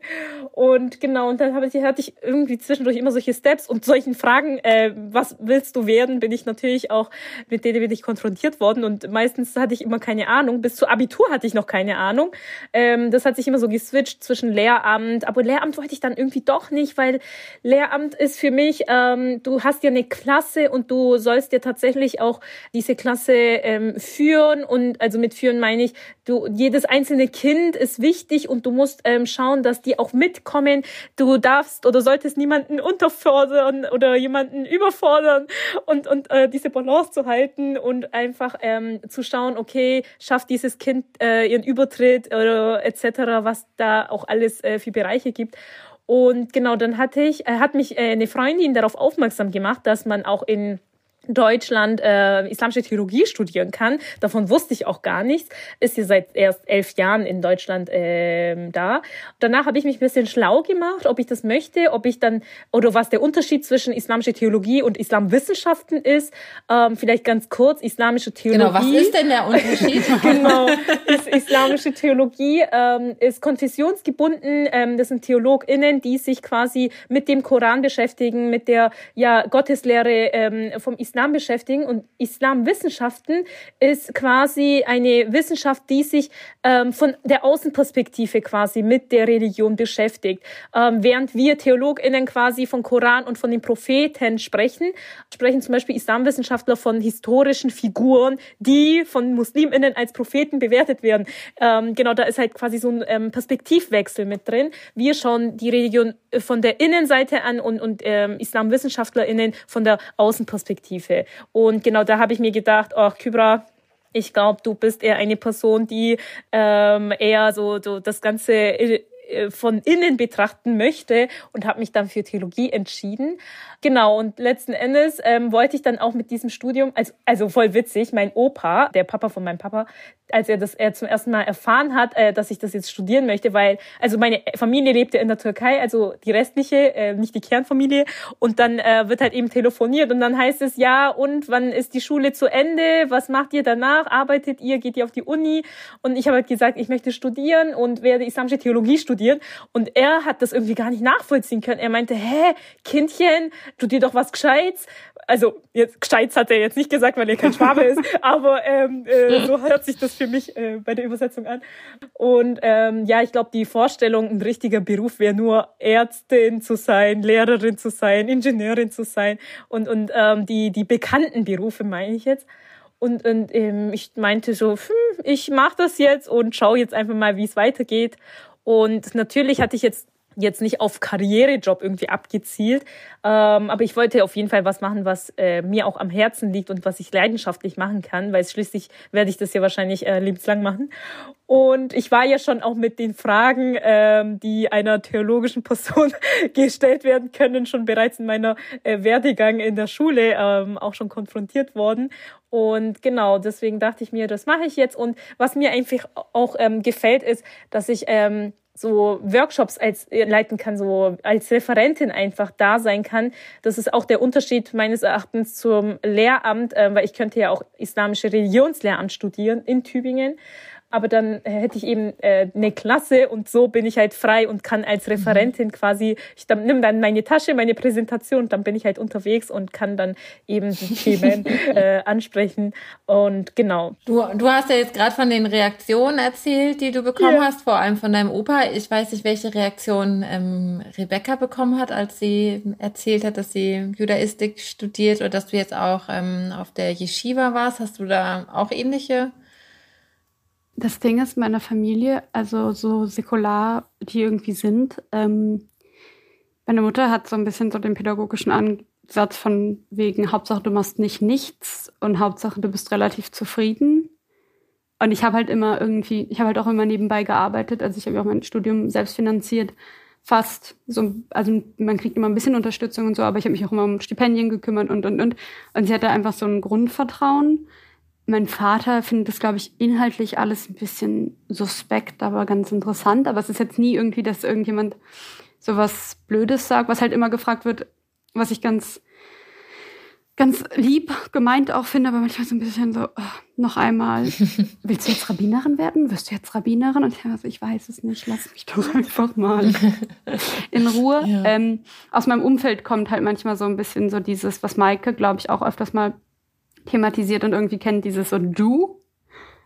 Und genau, und dann habe ich, hatte ich irgendwie zwischendurch immer solche Steps und solchen Fragen, äh, was willst du werden, bin ich natürlich auch, mit denen bin ich konfrontiert worden. Und meistens hatte ich immer keine Ahnung. Bis zu Abitur hatte ich noch keine Ahnung. Ähm, das hat sich immer so geswitcht zwischen Lehramt. Aber Lehramt wollte ich dann irgendwie doch nicht, weil Lehramt ist für mich, ähm, du hast ja eine Klasse und du sollst ja tatsächlich auch diese Klasse ähm, führen. Und also mit führen meine ich, du, jedes einzelne Kind ist wichtig und du musst ähm, schauen, dass die auch mitkommen. Du darfst oder solltest niemanden unterfordern oder jemanden überfordern und, und äh, diese Balance zu halten und einfach ähm, zu schauen, okay, schafft dieses Kind äh, ihren Übertritt oder etc., was da auch alles äh, für Bereiche gibt. Und genau, dann hatte ich, äh, hat mich äh, eine Freundin darauf aufmerksam gemacht, dass man auch in Deutschland äh, islamische Theologie studieren kann. Davon wusste ich auch gar nichts. Ist hier seit erst elf Jahren in Deutschland äh, da. Danach habe ich mich ein bisschen schlau gemacht, ob ich das möchte, ob ich dann oder was der Unterschied zwischen islamische Theologie und Islamwissenschaften ist. Ähm, vielleicht ganz kurz islamische Theologie. Genau, was ist denn der Unterschied? genau, ist islamische Theologie ähm, ist konfessionsgebunden. Ähm, das sind TheologInnen, die sich quasi mit dem Koran beschäftigen, mit der ja Gotteslehre ähm, vom Islam Islam beschäftigen und Islamwissenschaften ist quasi eine Wissenschaft, die sich ähm, von der Außenperspektive quasi mit der Religion beschäftigt. Ähm, während wir TheologInnen quasi von Koran und von den Propheten sprechen, sprechen zum Beispiel Islamwissenschaftler von historischen Figuren, die von MuslimInnen als Propheten bewertet werden. Ähm, genau, da ist halt quasi so ein ähm, Perspektivwechsel mit drin. Wir schauen die Religion von der Innenseite an und, und ähm, IslamwissenschaftlerInnen von der Außenperspektive. Hilfe. Und genau da habe ich mir gedacht, ach, Kybra, ich glaube, du bist eher eine Person, die ähm, eher so, so das Ganze äh, von innen betrachten möchte und habe mich dann für Theologie entschieden. Genau, und letzten Endes ähm, wollte ich dann auch mit diesem Studium, also, also voll witzig, mein Opa, der Papa von meinem Papa, als er das er zum ersten Mal erfahren hat, äh, dass ich das jetzt studieren möchte, weil also meine Familie lebte in der Türkei, also die restliche, äh, nicht die Kernfamilie, und dann äh, wird halt eben telefoniert und dann heißt es ja und wann ist die Schule zu Ende? Was macht ihr danach? Arbeitet ihr? Geht ihr auf die Uni? Und ich habe halt gesagt, ich möchte studieren und werde islamische Theologie studieren und er hat das irgendwie gar nicht nachvollziehen können. Er meinte, hä, Kindchen, studier doch was Gescheites. Also jetzt Gescheites hat er jetzt nicht gesagt, weil er kein Schwabe ist, aber ähm, äh, so hört sich das für mich äh, bei der Übersetzung an. Und ähm, ja, ich glaube, die Vorstellung, ein richtiger Beruf wäre nur Ärztin zu sein, Lehrerin zu sein, Ingenieurin zu sein und, und ähm, die, die bekannten Berufe meine ich jetzt. Und, und ähm, ich meinte so, hm, ich mache das jetzt und schaue jetzt einfach mal, wie es weitergeht. Und natürlich hatte ich jetzt jetzt nicht auf Karrierejob irgendwie abgezielt, ähm, aber ich wollte auf jeden Fall was machen, was äh, mir auch am Herzen liegt und was ich leidenschaftlich machen kann, weil schließlich werde ich das ja wahrscheinlich äh, lebenslang machen. Und ich war ja schon auch mit den Fragen, ähm, die einer theologischen Person gestellt werden können, schon bereits in meiner äh, Werdegang in der Schule ähm, auch schon konfrontiert worden. Und genau, deswegen dachte ich mir, das mache ich jetzt. Und was mir einfach auch ähm, gefällt, ist, dass ich ähm, so Workshops als äh, leiten kann, so als Referentin einfach da sein kann. Das ist auch der Unterschied meines Erachtens zum Lehramt, äh, weil ich könnte ja auch islamische Religionslehramt studieren in Tübingen aber dann hätte ich eben äh, eine Klasse und so bin ich halt frei und kann als Referentin quasi, ich dann, nimm dann meine Tasche, meine Präsentation und dann bin ich halt unterwegs und kann dann eben die Themen äh, ansprechen und genau. Du, du hast ja jetzt gerade von den Reaktionen erzählt, die du bekommen ja. hast, vor allem von deinem Opa. Ich weiß nicht, welche Reaktion ähm, Rebecca bekommen hat, als sie erzählt hat, dass sie Judaistik studiert oder dass du jetzt auch ähm, auf der Yeshiva warst. Hast du da auch ähnliche das Ding ist, meiner Familie, also so säkular die irgendwie sind, ähm, meine Mutter hat so ein bisschen so den pädagogischen Ansatz von wegen Hauptsache du machst nicht nichts und Hauptsache du bist relativ zufrieden. Und ich habe halt immer irgendwie, ich habe halt auch immer nebenbei gearbeitet, also ich habe ja auch mein Studium selbst finanziert, fast so, also man kriegt immer ein bisschen Unterstützung und so, aber ich habe mich auch immer um Stipendien gekümmert und und und. Und sie hatte einfach so ein Grundvertrauen mein Vater findet das, glaube ich, inhaltlich alles ein bisschen suspekt, aber ganz interessant. Aber es ist jetzt nie irgendwie, dass irgendjemand sowas Blödes sagt, was halt immer gefragt wird, was ich ganz, ganz lieb gemeint auch finde, aber manchmal so ein bisschen so, oh, noch einmal, willst du jetzt Rabbinerin werden? Wirst du jetzt Rabbinerin? Und ich, also, ich weiß es nicht, lass mich doch einfach mal in Ruhe. Ja. Ähm, aus meinem Umfeld kommt halt manchmal so ein bisschen so dieses, was Maike, glaube ich, auch öfters mal thematisiert und irgendwie kennt dieses so du.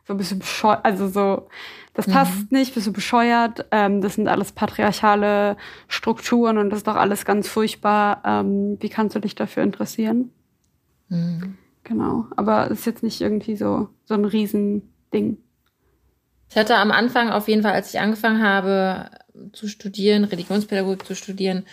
So ein bisschen bescheuert, also so, das mhm. passt nicht, bist du bescheuert, ähm, das sind alles patriarchale Strukturen und das ist doch alles ganz furchtbar. Ähm, wie kannst du dich dafür interessieren? Mhm. Genau, aber es ist jetzt nicht irgendwie so, so ein Riesending. Ich hatte am Anfang auf jeden Fall, als ich angefangen habe zu studieren, Religionspädagogik zu studieren,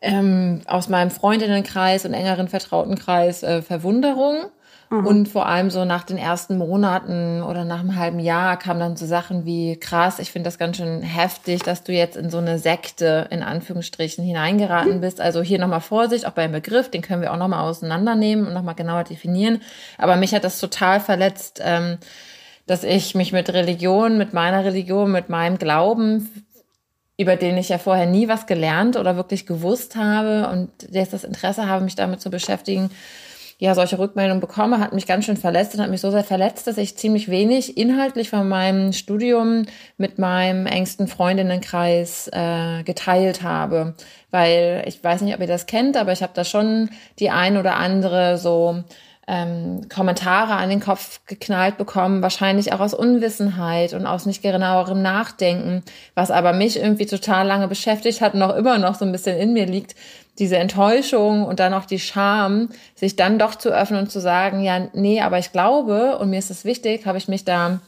ähm, aus meinem Freundinnenkreis und engeren Vertrautenkreis äh, Verwunderung. Mhm. Und vor allem so nach den ersten Monaten oder nach einem halben Jahr kamen dann so Sachen wie, krass, ich finde das ganz schön heftig, dass du jetzt in so eine Sekte in Anführungsstrichen hineingeraten bist. Also hier nochmal Vorsicht, auch beim Begriff, den können wir auch nochmal auseinandernehmen und nochmal genauer definieren. Aber mich hat das total verletzt, ähm, dass ich mich mit Religion, mit meiner Religion, mit meinem Glauben über den ich ja vorher nie was gelernt oder wirklich gewusst habe und jetzt das Interesse habe, mich damit zu beschäftigen, ja, solche Rückmeldungen bekomme, hat mich ganz schön verletzt und hat mich so sehr verletzt, dass ich ziemlich wenig inhaltlich von meinem Studium mit meinem engsten Freundinnenkreis äh, geteilt habe. Weil ich weiß nicht, ob ihr das kennt, aber ich habe da schon die ein oder andere so ähm, Kommentare an den Kopf geknallt bekommen, wahrscheinlich auch aus Unwissenheit und aus nicht genauerem Nachdenken, was aber mich irgendwie total lange beschäftigt hat und auch immer noch so ein bisschen in mir liegt, diese Enttäuschung und dann auch die Scham, sich dann doch zu öffnen und zu sagen, ja, nee, aber ich glaube und mir ist es wichtig, habe ich mich da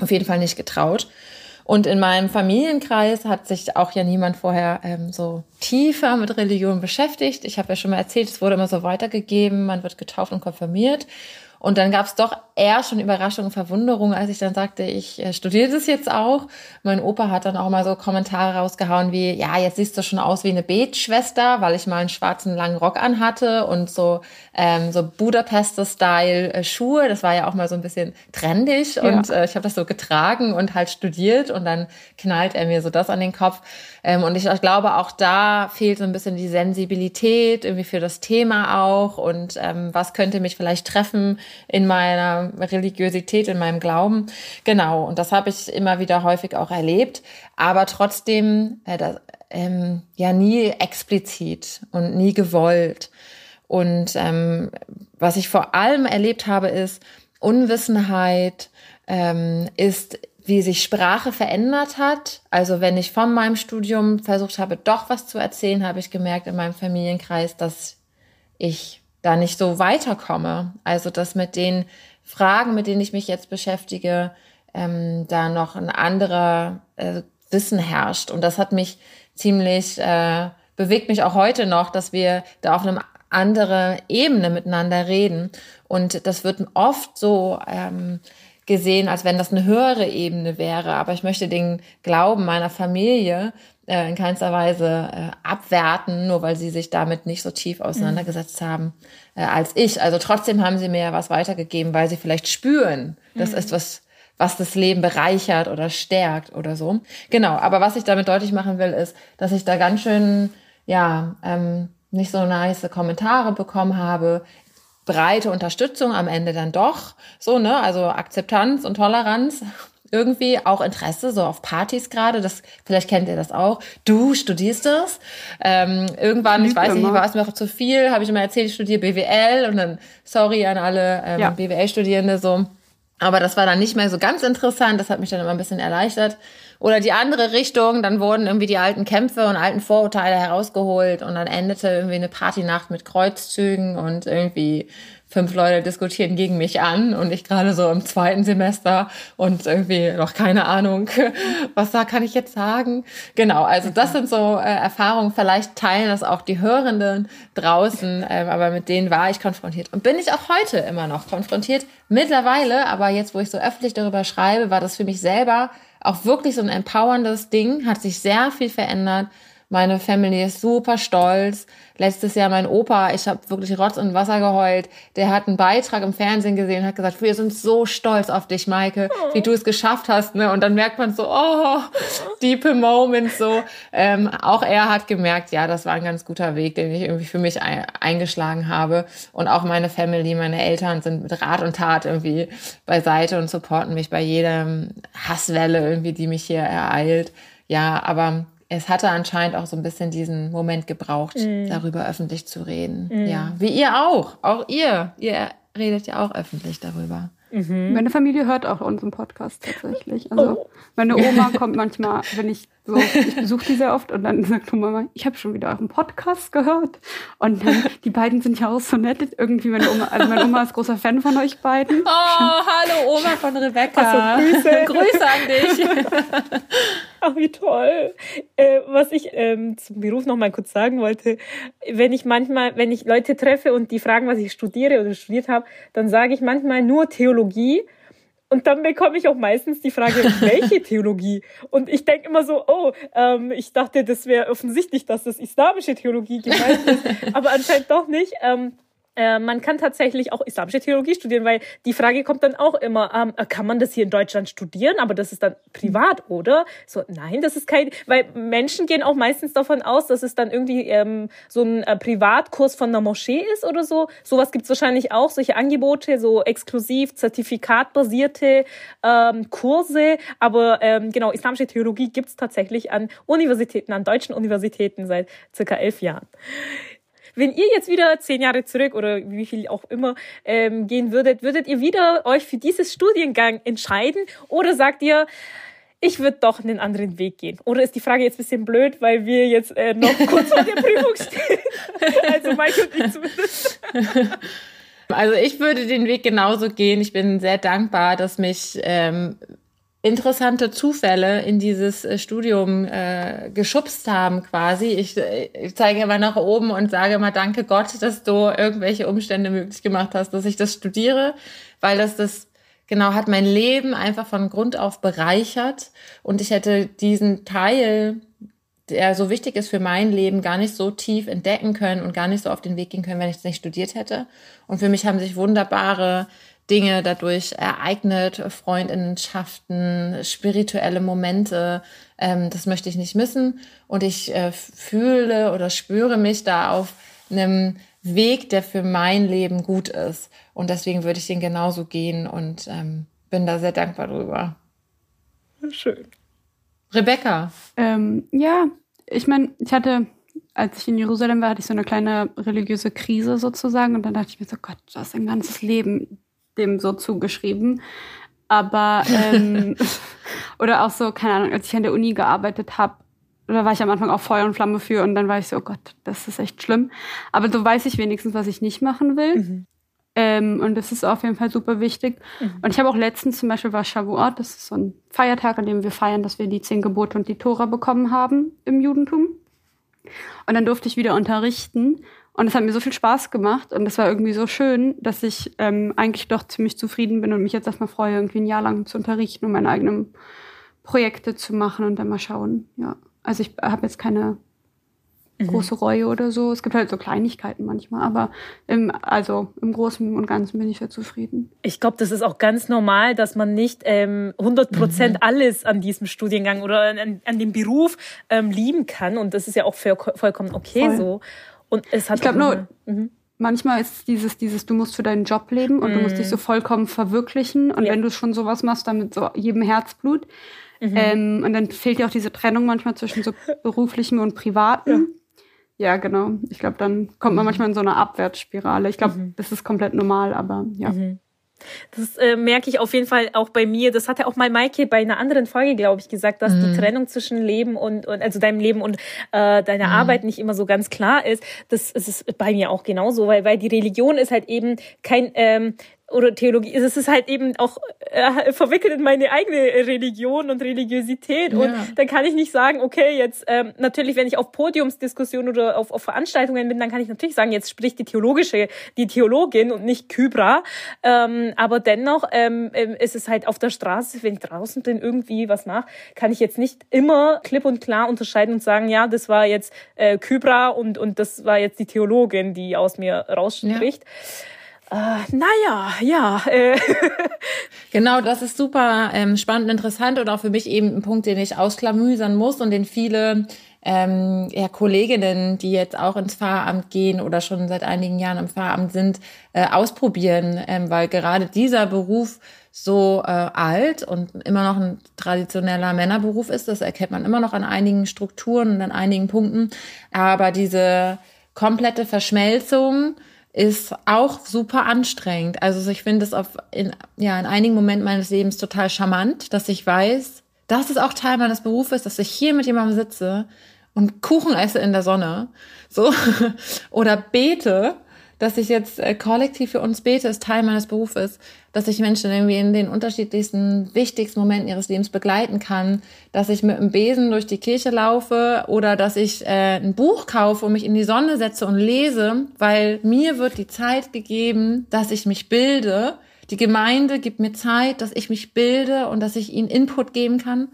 auf jeden Fall nicht getraut. Und in meinem Familienkreis hat sich auch ja niemand vorher ähm, so tiefer mit Religion beschäftigt. Ich habe ja schon mal erzählt, es wurde immer so weitergegeben, man wird getauft und konfirmiert. Und dann gab es doch eher schon Überraschung und Verwunderung, als ich dann sagte, ich äh, studiere das jetzt auch. Mein Opa hat dann auch mal so Kommentare rausgehauen wie, ja, jetzt siehst du schon aus wie eine Betschwester, weil ich mal einen schwarzen langen Rock anhatte und so, ähm, so Budapester-Style äh, Schuhe. Das war ja auch mal so ein bisschen trendig ja. und äh, ich habe das so getragen und halt studiert und dann knallt er mir so das an den Kopf. Ähm, und ich, ich glaube, auch da fehlt so ein bisschen die Sensibilität irgendwie für das Thema auch und ähm, was könnte mich vielleicht treffen in meiner Religiosität, in meinem Glauben. Genau, und das habe ich immer wieder häufig auch erlebt, aber trotzdem äh, das, ähm, ja nie explizit und nie gewollt. Und ähm, was ich vor allem erlebt habe, ist Unwissenheit, ähm, ist wie sich Sprache verändert hat. Also wenn ich von meinem Studium versucht habe, doch was zu erzählen, habe ich gemerkt in meinem Familienkreis, dass ich da nicht so weiterkomme. Also dass mit den Fragen, mit denen ich mich jetzt beschäftige, ähm, da noch ein anderer äh, Wissen herrscht. Und das hat mich ziemlich, äh, bewegt mich auch heute noch, dass wir da auf einem andere Ebene miteinander reden. Und das wird oft so ähm, gesehen, als wenn das eine höhere Ebene wäre. Aber ich möchte den Glauben meiner Familie äh, in keinster Weise äh, abwerten, nur weil sie sich damit nicht so tief auseinandergesetzt mhm. haben äh, als ich. Also trotzdem haben sie mir ja was weitergegeben, weil sie vielleicht spüren, das mhm. ist was, was das Leben bereichert oder stärkt oder so. Genau, aber was ich damit deutlich machen will, ist, dass ich da ganz schön, ja, ähm, nicht so nice Kommentare bekommen habe breite Unterstützung am Ende dann doch. So, ne? Also Akzeptanz und Toleranz. Irgendwie auch Interesse, so auf Partys gerade, das, vielleicht kennt ihr das auch. Du studierst das. Ähm, irgendwann, ich, ich weiß nicht, war es mir auch zu viel, habe ich immer erzählt, ich studiere BWL und dann, sorry an alle ähm, ja. BWL-Studierende, so. Aber das war dann nicht mehr so ganz interessant, das hat mich dann immer ein bisschen erleichtert. Oder die andere Richtung, dann wurden irgendwie die alten Kämpfe und alten Vorurteile herausgeholt und dann endete irgendwie eine Partynacht mit Kreuzzügen und irgendwie fünf Leute diskutieren gegen mich an und ich gerade so im zweiten Semester und irgendwie noch keine Ahnung, was da kann ich jetzt sagen. Genau, also das sind so äh, Erfahrungen, vielleicht teilen das auch die Hörenden draußen, äh, aber mit denen war ich konfrontiert. Und bin ich auch heute immer noch konfrontiert. Mittlerweile, aber jetzt, wo ich so öffentlich darüber schreibe, war das für mich selber auch wirklich so ein empowerndes Ding, hat sich sehr viel verändert meine Family ist super stolz. Letztes Jahr mein Opa, ich habe wirklich Rotz und Wasser geheult. Der hat einen Beitrag im Fernsehen gesehen, hat gesagt, wir sind so stolz auf dich, Maike, oh. wie du es geschafft hast. Ne? Und dann merkt man so, oh, deepe Moments so. Ähm, auch er hat gemerkt, ja, das war ein ganz guter Weg, den ich irgendwie für mich eingeschlagen habe. Und auch meine Family, meine Eltern sind mit Rat und Tat irgendwie beiseite und supporten mich bei jedem Hasswelle irgendwie, die mich hier ereilt. Ja, aber es hatte anscheinend auch so ein bisschen diesen Moment gebraucht, mm. darüber öffentlich zu reden. Mm. Ja, wie ihr auch. Auch ihr. Ihr redet ja auch öffentlich darüber. Mhm. Meine Familie hört auch unseren Podcast tatsächlich. Also oh. meine Oma kommt manchmal, wenn ich so, ich besuche die sehr oft und dann sagt Mama, ich habe schon wieder euren Podcast gehört. Und dann, die beiden sind ja auch so nett. Irgendwie meine Oma, also meine Oma ist großer Fan von euch beiden. Oh, hallo Oma von Rebecca. Also, Grüße. Grüße an dich. Ach, wie toll. Äh, was ich ähm, zum Beruf noch mal kurz sagen wollte, wenn ich manchmal, wenn ich Leute treffe und die fragen, was ich studiere oder studiert habe, dann sage ich manchmal nur Theologie und dann bekomme ich auch meistens die Frage, welche Theologie? Und ich denke immer so, oh, ähm, ich dachte, das wäre offensichtlich, dass das islamische Theologie gemeint ist, aber anscheinend doch nicht. Ähm, äh, man kann tatsächlich auch islamische Theologie studieren, weil die Frage kommt dann auch immer, ähm, äh, kann man das hier in Deutschland studieren, aber das ist dann privat, oder? So, nein, das ist kein, weil Menschen gehen auch meistens davon aus, dass es dann irgendwie ähm, so ein äh, Privatkurs von einer Moschee ist oder so. Sowas gibt's wahrscheinlich auch, solche Angebote, so exklusiv zertifikatbasierte ähm, Kurse, aber ähm, genau, islamische Theologie gibt's tatsächlich an Universitäten, an deutschen Universitäten seit circa elf Jahren. Wenn ihr jetzt wieder zehn Jahre zurück oder wie viel auch immer ähm, gehen würdet, würdet ihr wieder euch für dieses Studiengang entscheiden oder sagt ihr, ich würde doch einen anderen Weg gehen? Oder ist die Frage jetzt ein bisschen blöd, weil wir jetzt äh, noch kurz vor der Prüfung stehen? also Mike und ich zumindest. Also ich würde den Weg genauso gehen. Ich bin sehr dankbar, dass mich ähm, interessante Zufälle in dieses äh, Studium äh, geschubst haben quasi. Ich, äh, ich zeige immer nach oben und sage immer Danke Gott, dass du irgendwelche Umstände möglich gemacht hast, dass ich das studiere, weil das das genau hat mein Leben einfach von Grund auf bereichert und ich hätte diesen Teil der so wichtig ist für mein Leben, gar nicht so tief entdecken können und gar nicht so auf den Weg gehen können, wenn ich es nicht studiert hätte. Und für mich haben sich wunderbare Dinge dadurch ereignet, Freundinnenschaften, spirituelle Momente. Ähm, das möchte ich nicht missen. Und ich äh, fühle oder spüre mich da auf einem Weg, der für mein Leben gut ist. Und deswegen würde ich den genauso gehen und ähm, bin da sehr dankbar drüber. Schön. Rebecca. Ähm, ja, ich meine, ich hatte, als ich in Jerusalem war, hatte ich so eine kleine religiöse Krise sozusagen. Und dann dachte ich mir so, Gott, du hast ein ganzes Leben dem so zugeschrieben. Aber, ähm, oder auch so, keine Ahnung, als ich an der Uni gearbeitet habe, da war ich am Anfang auch Feuer und Flamme für und dann war ich so, oh Gott, das ist echt schlimm. Aber so weiß ich wenigstens, was ich nicht machen will. Mhm. Ähm, und das ist auf jeden Fall super wichtig. Mhm. Und ich habe auch letztens zum Beispiel war Shavuot, das ist so ein Feiertag, an dem wir feiern, dass wir die zehn Gebote und die Tora bekommen haben im Judentum. Und dann durfte ich wieder unterrichten. Und es hat mir so viel Spaß gemacht und es war irgendwie so schön, dass ich ähm, eigentlich doch ziemlich zufrieden bin und mich jetzt erstmal freue, irgendwie ein Jahr lang zu unterrichten und meine eigenen Projekte zu machen und dann mal schauen. Ja. Also ich habe jetzt keine mhm. große Reue oder so. Es gibt halt so Kleinigkeiten manchmal, aber im, also im Großen und Ganzen bin ich sehr zufrieden. Ich glaube, das ist auch ganz normal, dass man nicht ähm, 100 Prozent mhm. alles an diesem Studiengang oder an, an dem Beruf ähm, lieben kann und das ist ja auch für, vollkommen okay Voll. so. Und es hat ich glaube nur, mhm. manchmal ist dieses, dieses, du musst für deinen Job leben und mhm. du musst dich so mhm. vollkommen verwirklichen. Und ja. wenn du schon sowas machst, dann mit so jedem Herzblut. Mhm. Ähm, und dann fehlt ja auch diese Trennung manchmal zwischen so beruflichem und privatem. Ja. ja genau. Ich glaube, dann kommt man mhm. manchmal in so eine Abwärtsspirale. Ich glaube, mhm. das ist komplett normal, aber ja. Das äh, merke ich auf jeden Fall auch bei mir. Das hat ja auch mal Maike bei einer anderen Folge, glaube ich, gesagt, dass mhm. die Trennung zwischen Leben und, und also deinem Leben und äh, deiner mhm. Arbeit nicht immer so ganz klar ist. Das, das ist bei mir auch genauso, weil, weil die Religion ist halt eben kein ähm, oder Theologie, es ist halt eben auch äh, verwickelt in meine eigene Religion und Religiosität. Ja. Und dann kann ich nicht sagen, okay, jetzt ähm, natürlich, wenn ich auf Podiumsdiskussionen oder auf, auf Veranstaltungen bin, dann kann ich natürlich sagen, jetzt spricht die theologische, die Theologin und nicht Kybra. Ähm, aber dennoch ähm, ähm ist es halt auf der Straße, wenn ich draußen bin, irgendwie was nach, kann ich jetzt nicht immer klipp und klar unterscheiden und sagen, ja, das war jetzt äh, Kybra und, und das war jetzt die Theologin, die aus mir rausspricht. Ja. Äh, naja, ja. Äh. genau, das ist super ähm, spannend und interessant und auch für mich eben ein Punkt, den ich ausklamüsern muss und den viele ähm, ja, Kolleginnen, die jetzt auch ins Pfarramt gehen oder schon seit einigen Jahren im Pfarramt sind, äh, ausprobieren, ähm, weil gerade dieser Beruf so äh, alt und immer noch ein traditioneller Männerberuf ist. Das erkennt man immer noch an einigen Strukturen und an einigen Punkten. Aber diese komplette Verschmelzung ist auch super anstrengend. Also ich finde es auf in, ja, in einigen Momenten meines Lebens total charmant, dass ich weiß, dass es auch Teil meines Berufes, dass ich hier mit jemandem sitze und Kuchen esse in der Sonne, so oder bete dass ich jetzt äh, kollektiv für uns bete, ist Teil meines Berufes, dass ich Menschen irgendwie in den unterschiedlichsten, wichtigsten Momenten ihres Lebens begleiten kann, dass ich mit einem Besen durch die Kirche laufe oder dass ich äh, ein Buch kaufe und mich in die Sonne setze und lese, weil mir wird die Zeit gegeben, dass ich mich bilde. Die Gemeinde gibt mir Zeit, dass ich mich bilde und dass ich ihnen Input geben kann.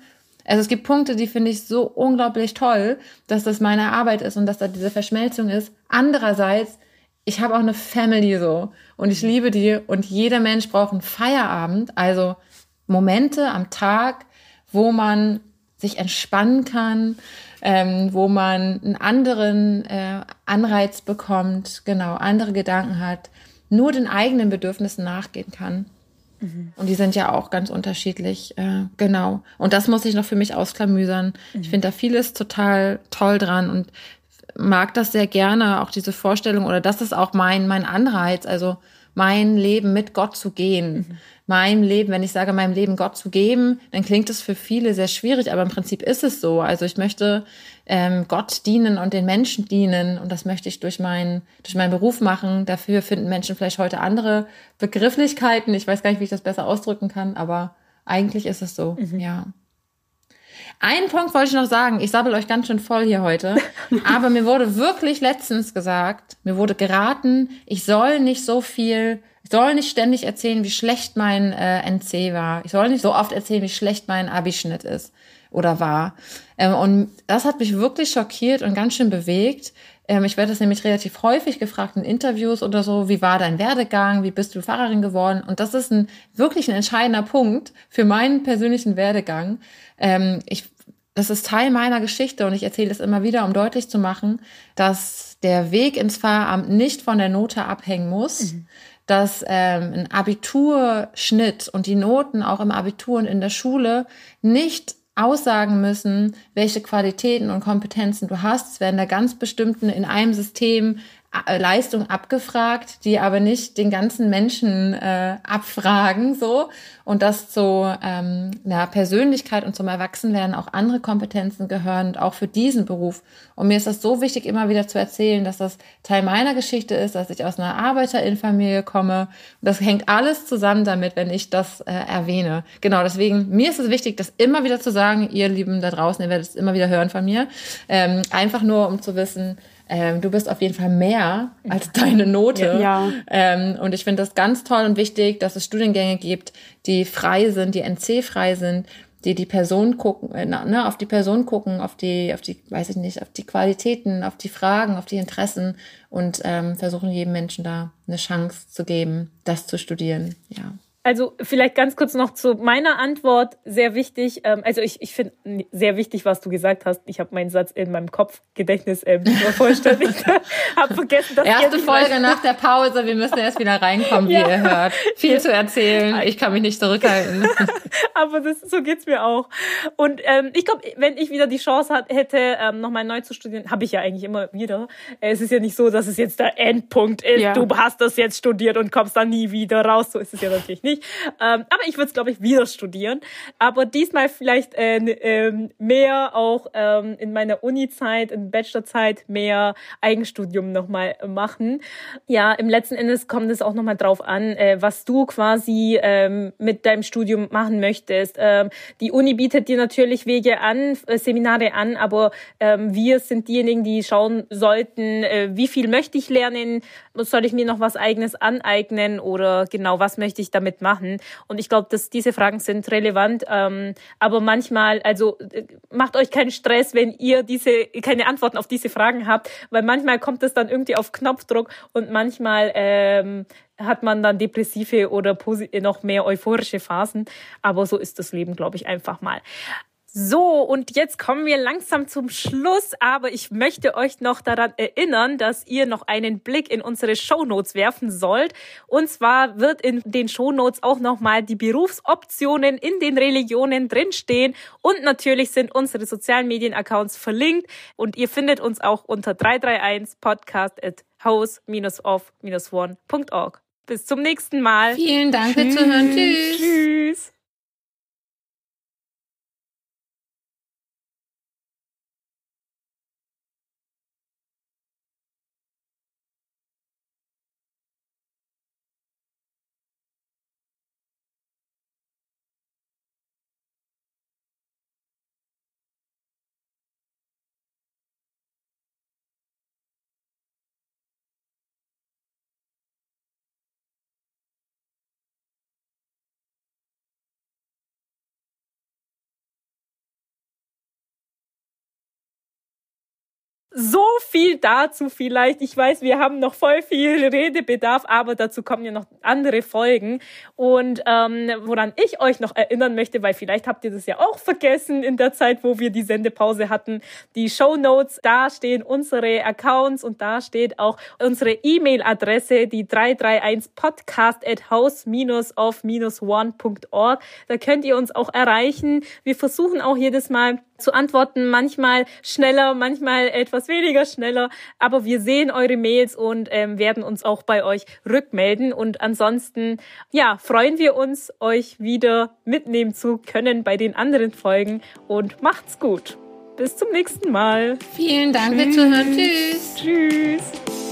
Also es gibt Punkte, die finde ich so unglaublich toll, dass das meine Arbeit ist und dass da diese Verschmelzung ist. Andererseits ich habe auch eine Family so und ich liebe die und jeder Mensch braucht einen Feierabend, also Momente am Tag, wo man sich entspannen kann, ähm, wo man einen anderen äh, Anreiz bekommt, genau, andere Gedanken hat, nur den eigenen Bedürfnissen nachgehen kann. Mhm. Und die sind ja auch ganz unterschiedlich, äh, genau. Und das muss ich noch für mich ausklamüsern. Mhm. Ich finde da vieles total toll dran und mag das sehr gerne, auch diese Vorstellung, oder das ist auch mein, mein Anreiz, also mein Leben mit Gott zu gehen. Mhm. Mein Leben, wenn ich sage, meinem Leben Gott zu geben, dann klingt es für viele sehr schwierig, aber im Prinzip ist es so. Also ich möchte ähm, Gott dienen und den Menschen dienen und das möchte ich durch, mein, durch meinen Beruf machen. Dafür finden Menschen vielleicht heute andere Begrifflichkeiten. Ich weiß gar nicht, wie ich das besser ausdrücken kann, aber Eigentlich ist es so, mhm. ja. Einen Punkt wollte ich noch sagen. Ich sabbel euch ganz schön voll hier heute. Aber mir wurde wirklich letztens gesagt, mir wurde geraten, ich soll nicht so viel, ich soll nicht ständig erzählen, wie schlecht mein äh, NC war. Ich soll nicht so oft erzählen, wie schlecht mein Abischnitt ist oder war. Ähm, und das hat mich wirklich schockiert und ganz schön bewegt. Ähm, ich werde das nämlich relativ häufig gefragt in Interviews oder so. Wie war dein Werdegang? Wie bist du Pfarrerin geworden? Und das ist ein wirklich ein entscheidender Punkt für meinen persönlichen Werdegang. Ähm, ich, das ist Teil meiner Geschichte und ich erzähle es immer wieder, um deutlich zu machen, dass der Weg ins Pfarramt nicht von der Note abhängen muss. Mhm dass ähm, ein Abiturschnitt und die Noten auch im Abitur und in der Schule nicht aussagen müssen, welche Qualitäten und Kompetenzen du hast. Es werden da ganz bestimmten in einem System Leistung abgefragt, die aber nicht den ganzen Menschen äh, abfragen so und dass zu ähm, ja, Persönlichkeit und zum Erwachsenwerden auch andere Kompetenzen gehören und auch für diesen Beruf. Und mir ist das so wichtig, immer wieder zu erzählen, dass das Teil meiner Geschichte ist, dass ich aus einer Arbeiterinnenfamilie komme. Und das hängt alles zusammen damit, wenn ich das äh, erwähne. Genau, deswegen mir ist es wichtig, das immer wieder zu sagen, ihr Lieben da draußen, ihr werdet es immer wieder hören von mir. Ähm, einfach nur, um zu wissen, ähm, du bist auf jeden Fall mehr als deine Note. Ja. Ähm, und ich finde das ganz toll und wichtig, dass es Studiengänge gibt, die frei sind, die NC-frei sind, die die Person gucken, äh, ne, auf die Person gucken, auf die, auf die, weiß ich nicht, auf die Qualitäten, auf die Fragen, auf die Interessen und ähm, versuchen jedem Menschen da eine Chance zu geben, das zu studieren. Ja. Also vielleicht ganz kurz noch zu meiner Antwort. Sehr wichtig. Ähm, also ich, ich finde sehr wichtig, was du gesagt hast. Ich habe meinen Satz in meinem Kopf Gedächtnis ähm, vollständig. habe vergessen, dass erste Folge nach der Pause. Wir müssen erst wieder reinkommen, wie ja. ihr hört. Viel zu erzählen. Ich kann mich nicht zurückhalten. Aber das, so geht's mir auch. Und ähm, ich glaube, wenn ich wieder die Chance hat, hätte, ähm, nochmal neu zu studieren, habe ich ja eigentlich immer wieder. Es ist ja nicht so, dass es jetzt der Endpunkt ist. Ja. Du hast das jetzt studiert und kommst dann nie wieder raus. So ist es ja natürlich nicht nicht. Ähm, aber ich würde es, glaube ich, wieder studieren. Aber diesmal vielleicht äh, äh, mehr auch ähm, in meiner Uni-Zeit, in Bachelorzeit mehr Eigenstudium nochmal machen. Ja, im letzten Endes kommt es auch nochmal drauf an, äh, was du quasi ähm, mit deinem Studium machen möchtest. Ähm, die Uni bietet dir natürlich Wege an, äh, Seminare an, aber ähm, wir sind diejenigen, die schauen sollten, äh, wie viel möchte ich lernen, soll ich mir noch was eigenes aneignen oder genau was möchte ich damit machen? Und ich glaube, dass diese Fragen sind relevant. Ähm, aber manchmal, also äh, macht euch keinen Stress, wenn ihr diese keine Antworten auf diese Fragen habt, weil manchmal kommt es dann irgendwie auf Knopfdruck und manchmal ähm, hat man dann depressive oder noch mehr euphorische Phasen. Aber so ist das Leben, glaube ich, einfach mal. So, und jetzt kommen wir langsam zum Schluss, aber ich möchte euch noch daran erinnern, dass ihr noch einen Blick in unsere Shownotes werfen sollt. Und zwar wird in den Shownotes auch nochmal die Berufsoptionen in den Religionen drinstehen. Und natürlich sind unsere sozialen Medien-Accounts verlinkt. Und ihr findet uns auch unter 331 podcast at house-off-one.org. Bis zum nächsten Mal. Vielen Dank fürs Zuhören. Tschüss. Tschüss. So viel dazu vielleicht. Ich weiß, wir haben noch voll viel Redebedarf, aber dazu kommen ja noch andere Folgen. Und ähm, woran ich euch noch erinnern möchte, weil vielleicht habt ihr das ja auch vergessen in der Zeit, wo wir die Sendepause hatten, die Show Notes, da stehen unsere Accounts und da steht auch unsere E-Mail-Adresse, die 331 podcast at house-of-one.org. Da könnt ihr uns auch erreichen. Wir versuchen auch jedes Mal zu antworten, manchmal schneller, manchmal etwas weniger schneller, aber wir sehen eure Mails und ähm, werden uns auch bei euch rückmelden und ansonsten ja, freuen wir uns euch wieder mitnehmen zu können bei den anderen Folgen und macht's gut. Bis zum nächsten Mal. Vielen Dank fürs Zuhören. Tschüss. Tschüss.